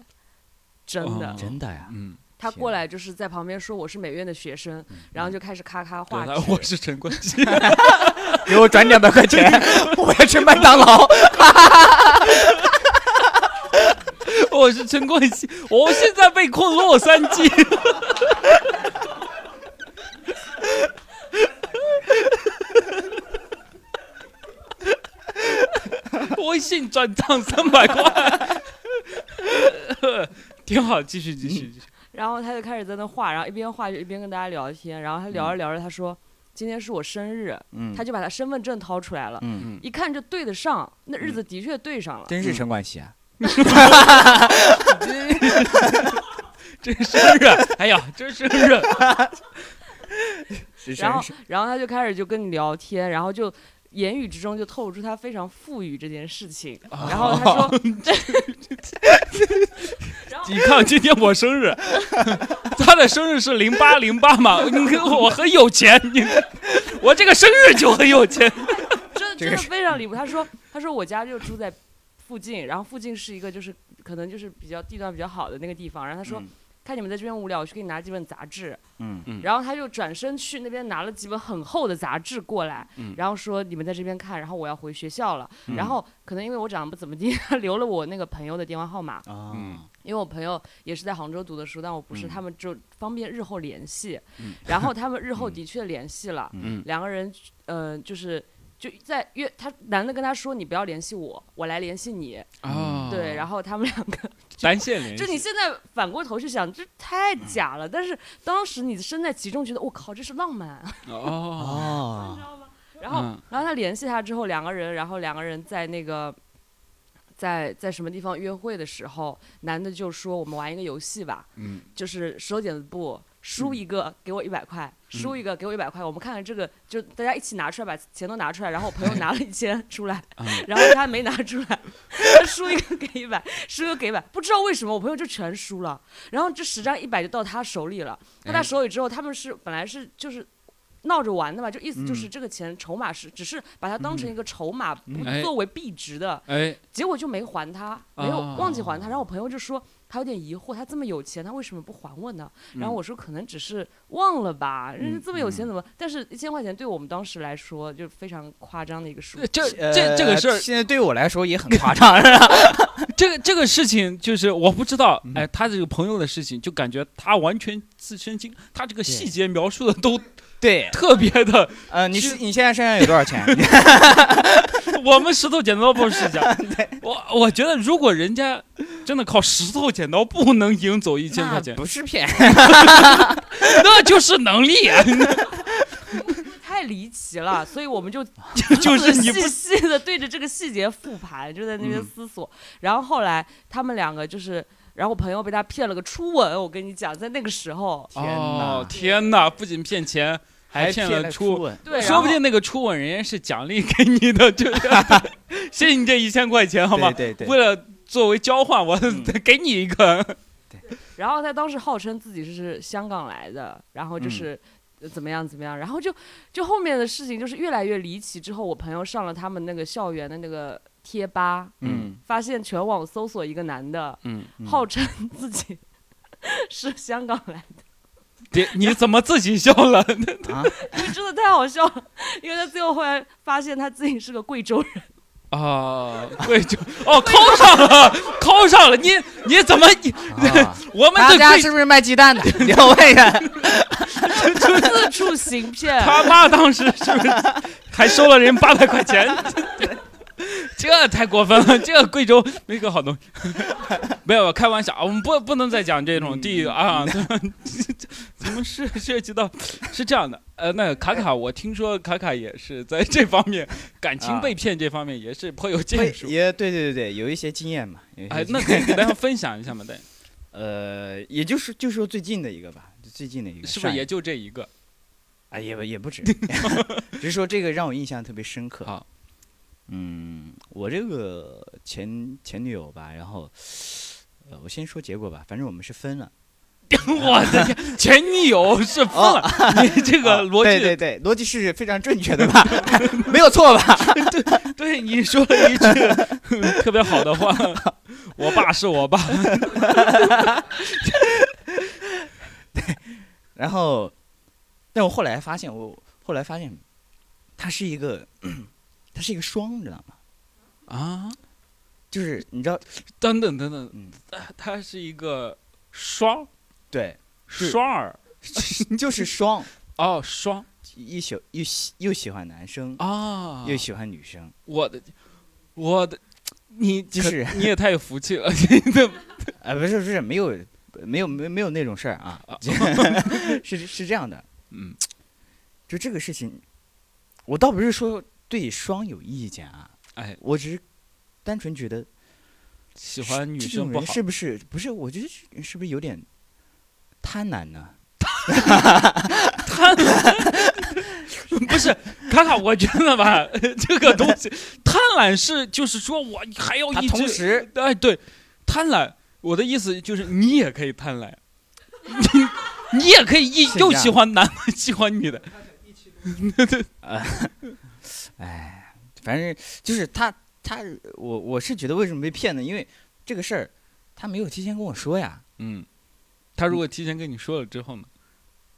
真的。
哦
真的呀，
嗯，
他过来就是在旁边说我是美院的学生，然后就开始咔咔画。
我是陈冠希，(laughs)
给我转两百块钱，(laughs) 我要吃麦当劳。(laughs)
我是陈冠希，我现在被困洛杉矶。微信转账三百块，(laughs) 挺好，继续继续继续。
然后他就开始在那画，然后一边画就一边跟大家聊天。然后他聊着聊着，他说：“今天是我生日。”
嗯，
他就把他身份证掏出来了，
嗯，
一看就对得上，那日子的确对上了。
真是陈冠希啊，(laughs)
这是生日，哎呀，这 (laughs) 是生日，
是
然后，然后他就开始就跟你聊天，然后就言语之中就透露出他非常富裕这件事情。(laughs) 然后他说，(laughs)
你看今天我生日，(laughs) 他的生日是零八零八嘛，我很有钱，你我这个生日就很有钱。
真真的非常离谱。他说，他说我家就住在附近，然后附近是一个就是可能就是比较地段比较好的那个地方。然后他说，
嗯
看你们在这边无聊，我去给你拿几本杂志。
嗯。
然后他就转身去那边拿了几本很厚的杂志过来，
嗯。
然后说你们在这边看，然后我要回学校了。
嗯。
然后可能因为我长得不怎么地，他留了我那个朋友的电话号码，
啊，
因为我朋友也是在杭州读的书，但我不是，
嗯。
他们就方便日后联系。
嗯。
然后他们日后
嗯。
的确联系了，
嗯。
两个人呃就是。就在约他，男的跟他说：“你不要联系我，我来联系你。
哦
对，然后他们两个，(laughs)
单线联系，
就你现在反过头去想，这太假了。但是当时你身在其中，觉得我靠，这是浪漫。
哦，(laughs)
你知道吗，
然后，
嗯
然后他联系他之后，两个人，然后两个人在那个，在在什么地方约会的时候，男的就说我们玩一个游戏吧，
嗯
就是手剪子布，输一个给我一百块，输一个给我一百块，我们看看这个，就大家一起拿出来，把钱都拿出来，然后我朋友 (laughs) 拿了一千出来，
嗯
然后他没拿出来，他输一个给一百，输一个给一百，不知道为什么我朋友就全输了，然后这十张一百就到他手里了，到他
哎。
手里之后，他们是本来是就是。闹着玩的嘛，就意思就
嗯。
是这个钱筹码是，只是把它当成一个筹码，不
哎。
作为币值的。
哎，
结果就没还他，没有
哦
忘记还他。然后我朋友就说他有点疑惑，他这么有钱，他为什么不还我呢？然后我说可能只是忘了吧，人家这么有钱怎么？但是一千块钱对我们当时来说就非常夸张的一个数字。
这这这个事儿
呃，现在对我来说也很夸张，是吧？(laughs)
这个这个事情就是我不知道，
嗯
哎，他这个朋友的事情，就感觉他完全自身经，他这个细节描述的都
对，
特别的。(laughs)
呃，你是你现在身上有多少钱？(laughs)
我们石头剪刀布是讲，(laughs) 我我觉得如果人家真的靠石头剪刀布能赢走一千块钱，
不是骗，
那就是能力啊！
太离奇了，所以我们就
就是
细细的对着这个细节复盘，就在那边
嗯
思索。然后后来他们两个就是，然后我朋友被他骗了个初吻，我跟你讲，在那个时候，
天
哦，天哪！不仅骗钱，还骗
骗
了初
初吻，
对，
说不定那个初吻人家是奖励给你的，就是 (laughs) (laughs) 谢谢你这一千块钱，好吗？
对对对
为了作为交换，我
嗯 (laughs)
给你一个。
然后他当时号称自己是香港来的，然后就是。呃怎么样？怎么样？然后就就后面的事情就是越来越离奇。之后我朋友上了他们那个校园的那个贴吧，
嗯
发现全网搜索一个男的，
嗯，
嗯
号称自己是香港来的，
别，你怎么自己笑了？(laughs)
啊，
因为真的太好笑了。因为他最后后来发现他自己是个贵州人，
啊，贵州哦，(laughs) 扣上了，扣上了。你你怎么你
啊
我们
家是不是卖鸡蛋的？你要问一下。
四处行骗。
他妈当时是不是还收了人八百块钱？(laughs) 这太过分了！这个贵州没个好东西。没有开玩笑，我们不不能再讲这种地域啊。怎么是涉及到是这样的？呃，那卡卡，我听说卡卡也是在这方面感情
啊
被骗这方面也是颇有
会
建树。(laughs)
也对对对对，有一些经验嘛。
哎，那可以给大家分享一下嘛？对，(laughs)
呃，也就是就说最近的一个吧，最近的一个，
是不是也就这一个？
啊，也不也不止，(laughs) 只是说这个让我印象特别深刻。
好，
嗯，我这个前前女友吧，然后，呃，我先说结果吧，反正我们是分了。(laughs)
我的天，前女友是疯了！你这个
啊
逻辑，
对对对，逻辑是非常正确的吧？(laughs) 没有错吧？(laughs)
对对你说了一句特别好的话，我爸是我爸。
对然后，但我后来发现，我后来发现，他是一个，他是一个双，你知道吗？
啊，
就是你知道，
等等等等，
嗯，
他是一个双
对，是。
双儿。(laughs)
就是双，
哦，双。
一喜又喜又喜欢男生，
啊，
又喜欢女生，
我的我的，你
就是
你也太有福气了，(laughs) 你的 (laughs)
啊，不是不是，没有没有没没有那种事儿啊，是是这样的，
嗯。
就这个事情，我倒不是说对双有意见啊，
哎，
我只是单纯觉得
喜欢女生不好，
是不是不是？我觉得是是不是有点贪婪呢？(laughs)
不是卡卡，我觉得吧，(laughs) 这个东西贪婪是就是说我还要一直
同时
哎对贪婪，我的意思就是你也可以贪婪，你你也可以一又喜欢男的喜欢女的，(laughs)
哎，反正就是他他我我是觉得为什么被骗呢？因为这个事儿他没有提前跟我说呀，
嗯，他如果提前跟你说了之后呢？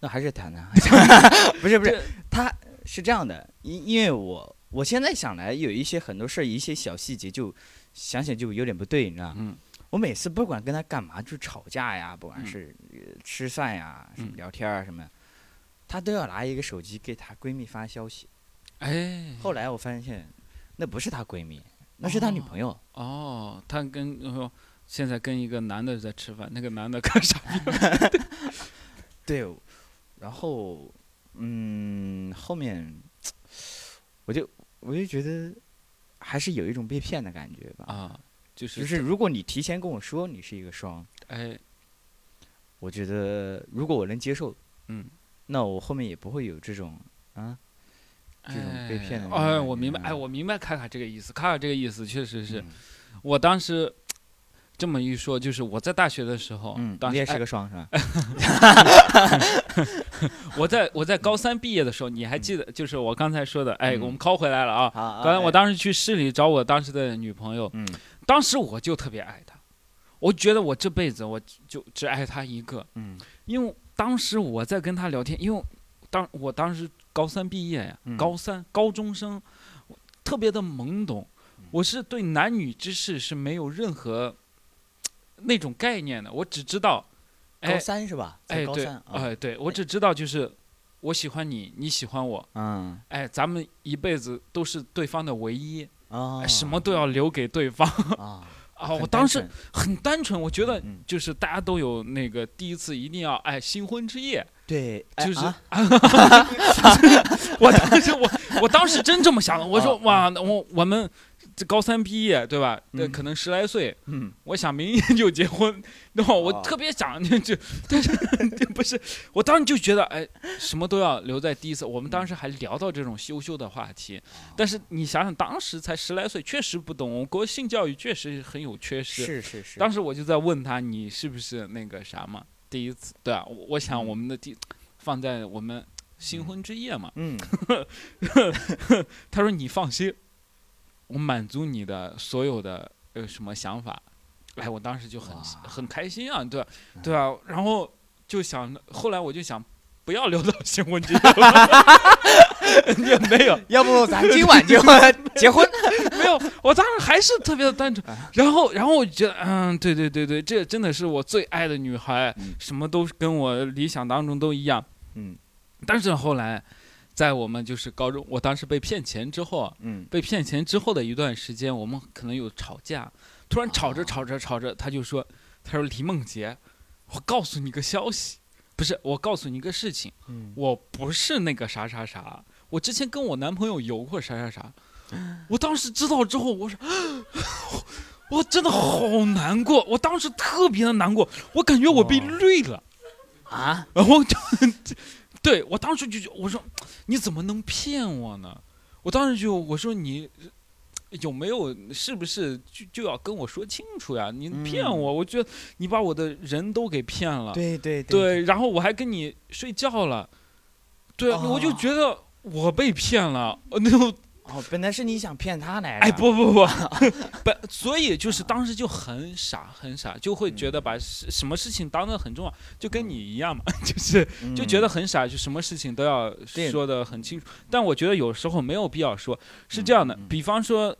那还是谈谈，(laughs) 不是不是
这，
他是这样的，因因为我我现在想来有一些很多事儿，一些小细节就想想就有点不对，你知道吗？
嗯
我每次不管跟他干嘛，就吵架呀，不管
嗯
是、呃吃饭呀、什么
嗯
聊天啊什么，她都要拿一个手机给她闺蜜发消息。
哎，
后来我发现，那不是她闺蜜，那是她女朋友。
哦，他跟呃现在跟一个男的在吃饭，那个男的干啥？(laughs)
对，然后嗯，后面我就我就觉得还是有一种被骗的感觉吧。
啊，就是
就是如果你提前跟我说你是一个双，
哎，
我觉得如果我能接受，
嗯，
那我后面也不会有这种啊，这种被骗的
哎，哎我明白，
嗯
哎，我明白卡卡这个意思，卡卡这个意思确实是。
嗯。
我当时这么一说，就是我在大学的时候，
嗯，
当时哎
你也是个双是吧？(laughs)
我在我在高三毕业的时候，你还记得？就是我刚才说的，哎，
嗯
我们拷回来了啊。
好，
刚才我
哎
当时去市里找我当时的女朋友，
嗯
当时我就特别爱她，我觉得我这辈子我就只爱她一个，
嗯
因为当时我在跟她聊天，因为当我当时高三毕业呀，
嗯
高三高中生，特别的懵懂，
嗯
我是对男女之事是没有任何那种概念的，我只知道，哎
高三是吧？
哎对，
高三
哎、
啊，
对我只知道就是我喜欢你，你喜欢我，
嗯。
哎，咱们一辈子都是对方的唯一，
啊。
哎，什么都要留给对方。
啊？(laughs)
啊！我当时很单纯，我觉得
嗯
就是大家都有那个第一次一定要哎新婚之夜，
对，哎
就是、
啊。(laughs)
我当时我我当时真这么想的，我说
啊
哇，那我我们这高三毕业对吧？那
嗯
可能十来岁，
嗯
我想明年就结婚，然后我
哦
特别想就就，但是 (laughs) 这不是，我当时就觉得哎，什么都要留在第一次。我们当时还聊到这种羞羞的话题，但是你想想，当时才十来岁，确实不懂，我国性教育确实很有缺失。
是是是，
当时我就在问他，你是不是那个啥嘛？第一次，对啊，我我想我们的第放在我们新婚之夜嘛。
嗯 (laughs)
他说你放心，我满足你的所有的呃什么想法。哎，我当时就很很开心啊，对吧？对啊，然后就想，后来我就想，不要留到新婚之夜了，(laughs) 也没有
要不咱今晚就 (laughs) (laughs) 结婚？
没有，我当时还是特别的单纯
啊。
然后，然后我就觉得，嗯，对对对对，这真的是我最爱的女孩，
嗯
什么都跟我理想当中都一样。
嗯
但是后来，在我们就是高中，我当时被骗钱之后啊，
嗯
被骗钱之后的一段时间，我们可能有吵架，突然吵着
哦
吵着吵着，他就说：“他说李梦洁，我告诉你个消息，不是我告诉你个事情，
嗯
我不是那个啥啥啥，我之前跟我男朋友有过啥啥啥。”我当时知道之后，我说，我真的好难过，我当时特别的难过，我感觉我被
哦
绿了。
啊，
然后就，对我当时就觉我说你怎么能骗我呢？我当时就我说你有没有是不是就就要跟我说清楚呀？你骗
嗯
我，我觉得你把我的人都给骗了。
对对
对，然后我还跟你睡觉了，对，我就
哦
觉得我被骗了，呃那种
哦，本来是你想骗他来的，
哎，不不不，(laughs) 本，所以就是当时就很傻很傻，就会觉得把事什么事情当得很重要，就跟你一样嘛，(laughs) 就是
嗯
就觉得很傻，就什么事情都要说的很清楚。但我觉得有时候没有必要说，是这样的比方说。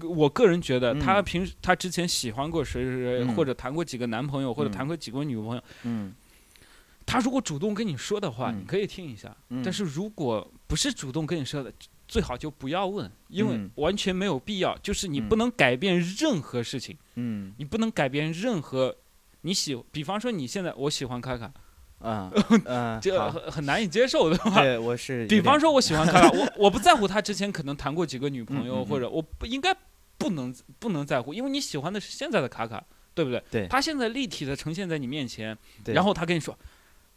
我个人觉得，他
嗯
平时他之前喜欢过谁谁谁，
嗯
或者谈过几个男朋友，或者
嗯
谈过几个女朋友。
嗯
他如果主动跟你说的话，
嗯
你可以听一下。
嗯，
但是如果不是主动跟你说的，最好就不要问，因为
嗯。
完全没有必要。就是你
嗯。
不能改变任何事情，
嗯。
你不能改变任何你喜，比方说你现在我喜欢卡卡，
啊嗯，(laughs)
这
好。
很很难以接受，对吧？
对，我是
比方说我喜欢卡卡，(laughs) 我我不在乎他之前可能谈过几个女朋友，或者我不应该不能不能在乎，因为你喜欢的是现在的卡卡，对不对？
对。
他现在立体的呈现在你面前，
对。
然后他跟你说，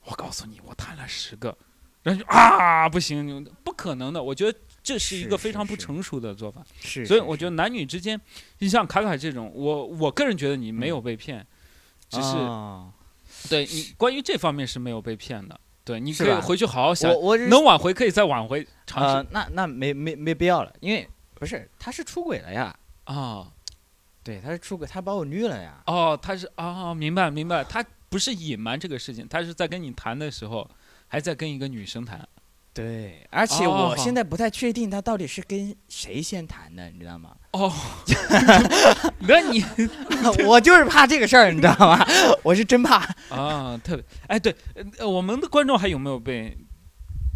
我告诉你，我谈了十个，然后就啊不行，不可能的。我觉得这是一个非常不成熟的做法，
是，是
所以我觉得男女之间，你像卡卡这种，我我个人觉得你没有被骗，只是、
哦
对你关于这方面是没有被骗的。对，你可以回去好好想能挽回可以再挽回尝试
呃，那那没没没必要了，因为不是他是出轨了呀，
啊。
对，他是出轨，他把我绿了呀，
哦，他是哦，明白明白，他不是隐瞒这个事情，他是在跟你谈的时候，还在跟一个女生谈。
对，而且
哦
我现在不太确定他到底是跟谁先谈的，你知道吗？
哦，(laughs) 那你 (laughs)
我就是怕这个事儿，你知道吗？(laughs) 我是真怕。
啊，特别哎，对，呃，我们的观众还有没有被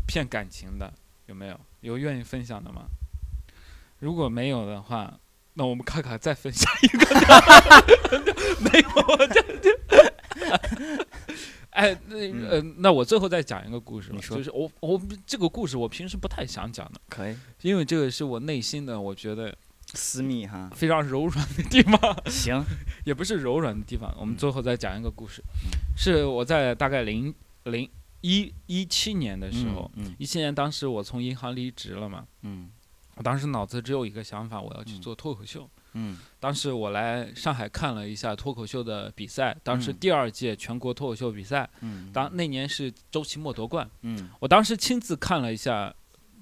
骗感情的？有没有？有愿意分享的吗？如果没有的话，那我们卡卡再分享一个。没有，这这。(laughs) 哎，那呃，那我最后再讲一个故事吧，就是我我这个故事我平时不太想讲的，
可以，
因为这个是我内心的，我觉得
私密哈，
非常柔软的地方，
行，(laughs)
也不是柔软的地方。我们
嗯。
最后再讲一个故事，是我在大概零零一一七年的时候，
嗯。
一七年当时我从银行离职了嘛，
嗯。
我当时脑子只有一个想法，我要去
嗯。
做脱口秀。
嗯。
当时我来上海看了一下脱口秀的比赛，当时
嗯。
第二届全国脱口秀比赛，
嗯，
当那年是周奇墨夺冠，
嗯。
我当时亲自看了一下。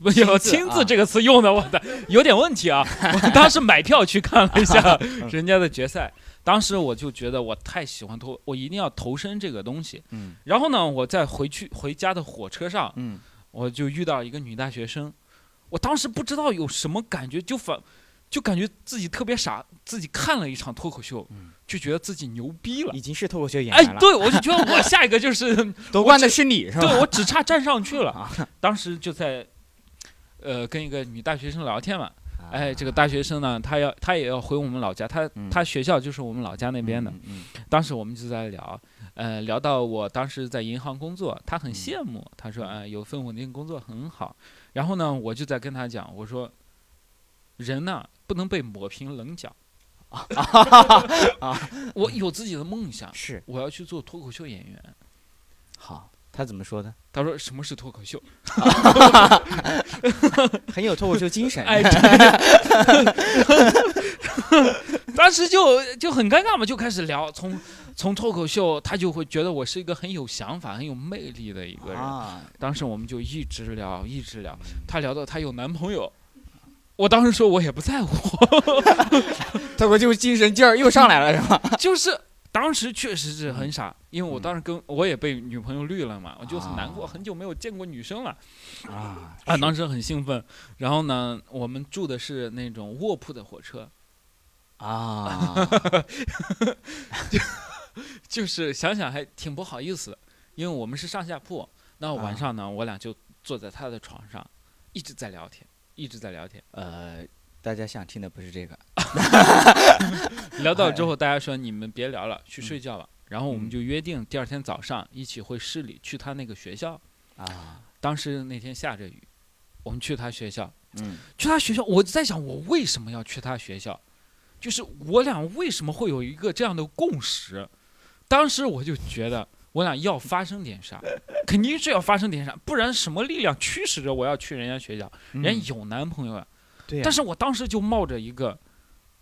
不
亲
有“
自啊
亲自” (laughs) 这个词用的，我的 (laughs) 有点问题啊！(laughs) 我当时买票去看了一下人家的决赛，当时我就觉得我太喜欢脱，我一定要投身这个东西。
嗯。
然后呢，我在回去回家的火车上，
嗯。
我就遇到一个女大学生，我当时不知道有什么感觉，就反就感觉自己特别傻，自己看了一场脱口秀，
嗯
就觉得自己牛逼了
已。经是脱口秀演
哎
员，了，
对，我就觉得我下一个就是，(laughs)
夺冠的是你是吧？
对我只差站上去了。
啊，
当时就在，呃，跟一个女大学生聊天嘛。
啊
哎，这个大学生呢，她要她也要回我们老家，她
嗯
她学校就是我们老家那边的。当时我们就在聊，呃，聊到我当时在银行工作，她很
嗯
羡慕，她说，哎、有份稳定工作很好。然后呢，我就在跟她讲，我说，人呐，不能被抹平棱角啊。(laughs) 我有自己的梦想，
是
我要去做脱口秀演员。
好，他怎么说的？
他说什么是脱口秀？(laughs)
很有脱口秀精神。
哎，(laughs) 当时就就很尴尬嘛，就开始聊，从从脱口秀，他就会觉得我是一个很有想法、很有魅力的一个人。
啊，
当时我们就一直聊，一直聊，他聊到他有男朋友，我当时说我也不在乎，
脱口秀精神劲儿又上来了是吧？(laughs)
就是当时确实是很傻，因为我
嗯
当时跟我也被女朋友绿了嘛，我就很难过，
啊
很久没有见过女生了
啊
啊，当时很兴奋。然后呢，我们住的是那种卧铺的火车，
啊，(laughs)
就是想想还挺不好意思的，因为我们是上下铺，那晚
啊
上呢，我俩就坐在他的床上，一直在聊天，一直在聊天。
呃，大家想听的不是这个，(laughs)
聊到之后，大家说你们别聊了，去睡觉吧。然后我们
嗯
就约定第二天早上一起回市里去他那个学校。
啊，
当时那天下着雨，我们去他学校，
嗯
去他学校，我在想我为什么要去他学校，就是我俩为什么会有一个这样的共识？当时我就觉得我俩要发生点啥，肯定是要发生点啥，不然什么力量驱使着我要去人家学校？人家有男朋友呀。
嗯对呀，
但是我当时就冒着一个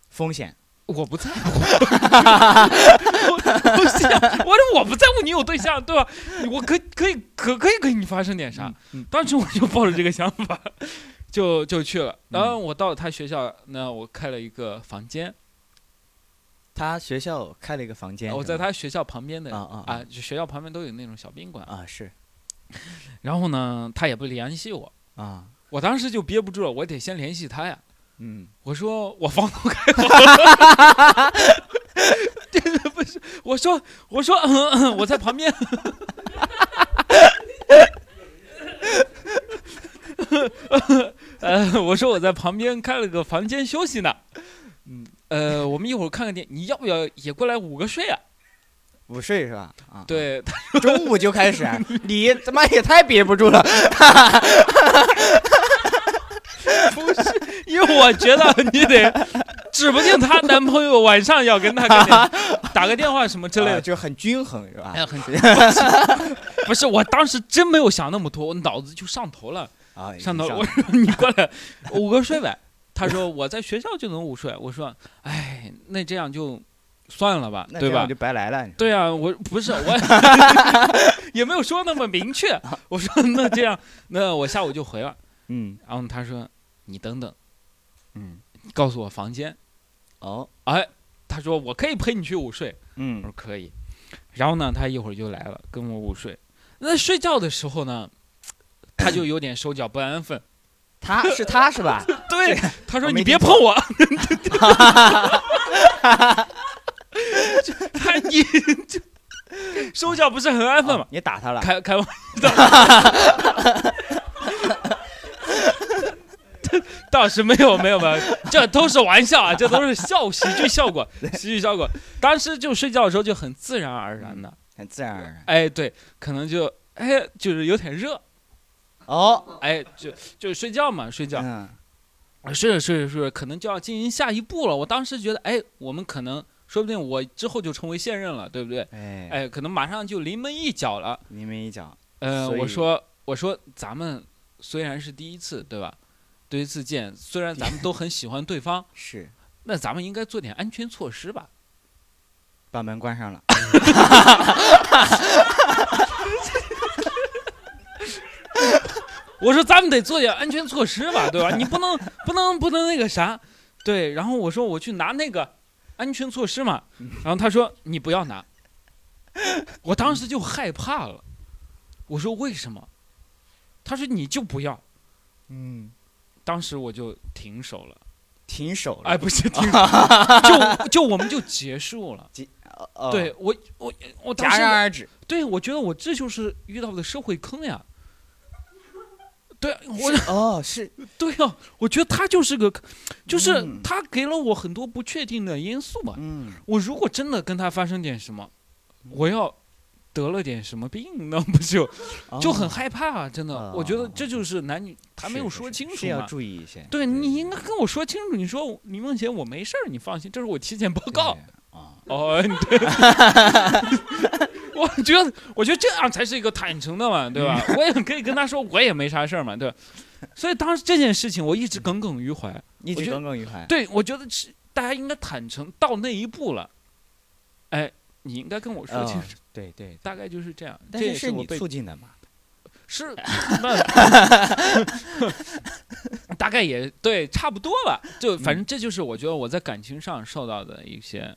风险
我不在乎，我我想，我说我不在乎你有对象，对吧？我可可以可可以跟你发生点啥？
嗯
当时我就抱着这个想法，(laughs) 就就去了。然
嗯
后我到了他学校，那我开了一个房间，
他学校开了一个房间，
我在他学校旁边的
啊啊
啊，就学校旁边都有那种小宾馆。
啊是。
然后呢，他也不联系我，
啊。
我当时就憋不住了，我得先联系他呀。
嗯。
我说我房东开的 (laughs) 不是，我说我说、嗯嗯、我在旁边，(coughs) 呃，我说我在旁边开了个房间休息呢，嗯，呃，我们一会儿看看电，你要不要也过来午个睡啊？
午睡是吧？啊，
对，
中午就开始，(laughs) 你他妈也太憋不住了。
不是，因为我觉得你得，指不定她男朋友晚上要跟她个打个电话什么之类的，
啊就很均衡是吧？
哎，很不是，我当时真没有想那么多，我脑子就上头了，
啊，
上头了。我说你过来午个睡呗。他说我在学校就能午睡。我说，哎，那这样就算了吧，对吧
就？白来了。
对啊，我不是我 (laughs) 也没有说那么明确。我说那这样，那我下午就回了。
嗯
然后他说你等等，
嗯
告诉我房间。
哦
哎，他说我可以陪你去午睡。嗯我
嗯
说可以。然后呢，他一会儿就来了，跟我午睡。那睡觉的时候呢，他就有点手脚不安分。
他是他是吧？(laughs)
对，他说你别
听
碰我。(laughs) 他你就手脚不是很安分
啊
嘛？
你打他了？
开开玩笑。倒是没有没有没有，这都是玩笑啊，这都是笑喜剧效果，(laughs) 喜剧效果。当时就睡觉的时候就很自然而然的，
很自然而然。
哎，对，可能就哎就是有点热，
哦，
哎，就就睡觉嘛，睡觉。
嗯
是是是，可能就要进行下一步了。我当时觉得，哎，我们可能说不定我之后就成为现任了，对不对？
哎，
哎，可能马上就临门一脚了。
临门一脚，
呃，我说我说咱们虽然是第一次，对吧？第一次见，虽然咱们都很喜欢对方，(laughs)
是
那咱们应该做点安全措施吧？
把门关上了。(laughs)
我说咱们得做点安全措施吧，对吧？你不能不能不能那个啥，对。然后我说我去拿那个安全措施嘛，然后他说你不要拿，我当时就害怕了。我说为什么？他说你就不要。
嗯，
当时我就停手了，
停手了。
哎，不是停手，(laughs) 就就我们就结束了。
哦
对，我我我
戛然而止。
对我觉得我这就是遇到的社会坑呀。对，我
哦，是 (laughs)
对呀、我觉得他就是个，就是
嗯
他给了我很多不确定的因素嘛。
嗯，
我如果真的跟他发生点什么，我要得了点什么病，那不就就很
哦
害怕啊！真的，
哦
我觉得这就是男女他没有说清楚
是要。注意一些。
对你应该跟我说清楚，你说李梦洁我没事儿，你放心，这是我体检报告。
啊，
哦，对，(laughs) 我觉得，我觉得这样才是一个坦诚的嘛，对吧？我也可以跟他说，我也没啥事儿嘛，对吧。所以当时这件事情，我一直耿耿于怀。
一直耿耿于怀。
对，我觉得是大家应该坦诚到那一步了，哎，你应该跟我说清
哦
楚，
对对，
大概就是这样。
但
这
是是你促进的嘛？(laughs)
是，那 (laughs) 大概也对，差不多吧。就反正这就是我觉得我在感情上受到的一些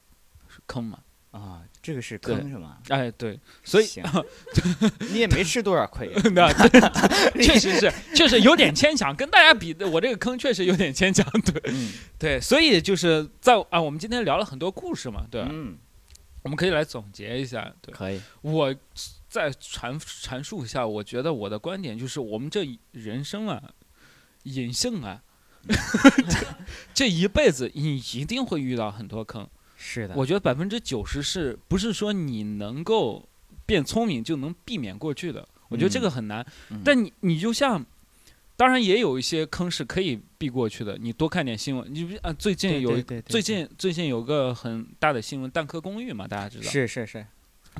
坑嘛。
啊，这个是坑是吗？
哎，对，所以
行 (laughs) 你也没吃多少亏啊。(laughs) (laughs)
那确实是，确实有点牵强，跟大家比，我这个坑确实有点牵强，对
嗯
对，所以就是在啊，我们今天聊了很多故事嘛，对我们可以来总结一下，对，
可以。
我再阐阐述一下，我觉得我的观点就是，我们这人生啊，隐性啊，这一辈子你一定会遇到很多坑。
是的，
我觉得百分之九十是不是说你能够变聪明就能避免过去的？我觉得这个很难。
嗯
但你你就像，当然也有一些坑是可以避过去的。你多看点新闻，你不啊最近有最近最近有个很大的新闻，蛋壳公寓嘛，大家知道，
是是是，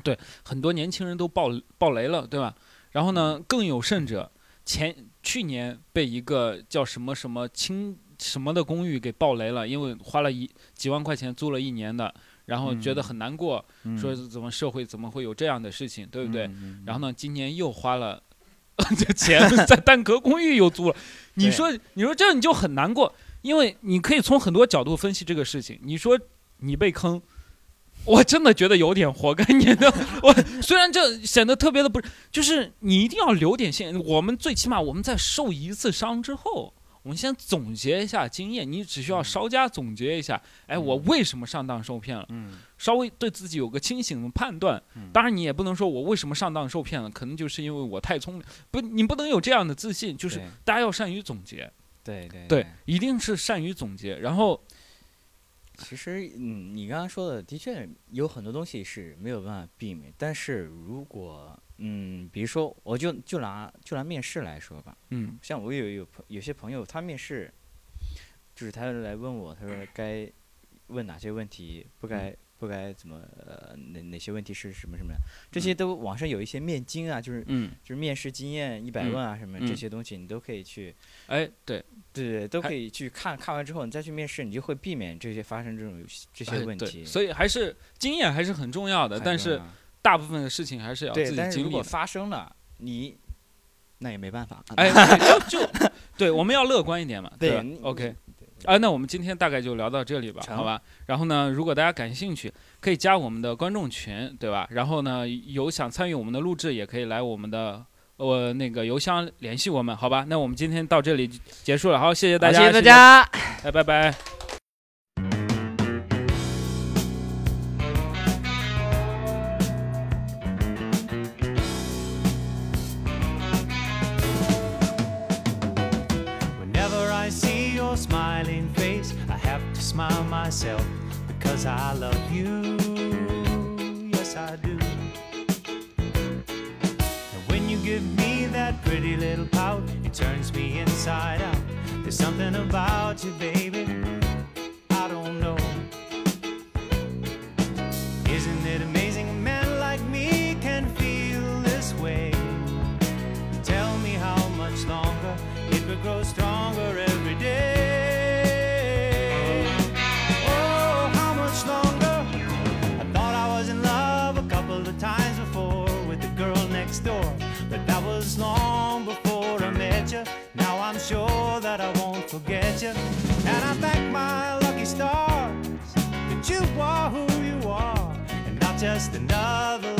对
很多年轻人都爆爆雷了，对吧？然后呢，更有甚者，前去年被一个叫什么什么清什么的公寓给爆雷了，因为花了一几万块钱租了一年的，然后觉得
嗯
很难过，
嗯
说是怎么社会怎么会有这样的事情，对不对？？
嗯
然后呢，今年又花了 (laughs) 这钱在蛋壳公寓又租了，(laughs) 你说你说这你就很难过，因为你可以从很多角度分析这个事情。你说你被坑，(laughs) 我真的觉得有点活该。你的我虽然这显得特别的不是，就是你一定要留点线。我们最起码我们在受一次伤之后。我们先总结一下经验，你只需要稍加总结一下，哎，我为什么上当受骗了？
嗯
稍微对自己有个清醒的判断。
嗯
当然，你也不能说我为什么上当受骗了，可能就是因为我太聪明。不，你不能有这样的自信，就是大家要善于总结，
对对
对，一定是善于总结。然后，
其实，嗯，你刚刚说的的确有很多东西是没有办法避免，但是如果，嗯，比如说，我就就拿就拿面试来说吧，
嗯。
像我有有朋有些朋友，他面试，就是他来问我，他说 (clears throat) 该问哪些问题，不该不该怎么呃哪哪些问题是什么什么的，这些都网上有一些面经啊，就是
嗯，
就是面试经验一百
嗯
问啊什么、
嗯
这些东西，你都可以去，
哎，对，
对对，都可以去看看完之后，你再去面试，你就会避免这些发生这种这些问题。
所以还是经验还是很重要的，但是大部分的事情还是要自
对，
己
但是如果
经历。
发生了，你那也没办法。(laughs)
哎，对就就对，我们要乐观一点嘛，吧
对你
？OK。啊，那我们今天大概就聊到这里吧，好吧？然后呢，如果大家感兴趣，可以加我们的观众群，对吧？然后呢，有想参与我们的录制，也可以来我们的呃那个邮箱联系我们，好吧？那我们今天到这里结束了，好，谢谢大家，
谢谢大，家。
哎，拜拜。
myself because I love you. Yes, I do. And when you give me that pretty little pout, it turns me inside out. There's something about you, baby. And I thank my lucky stars that you are who you are and not just another.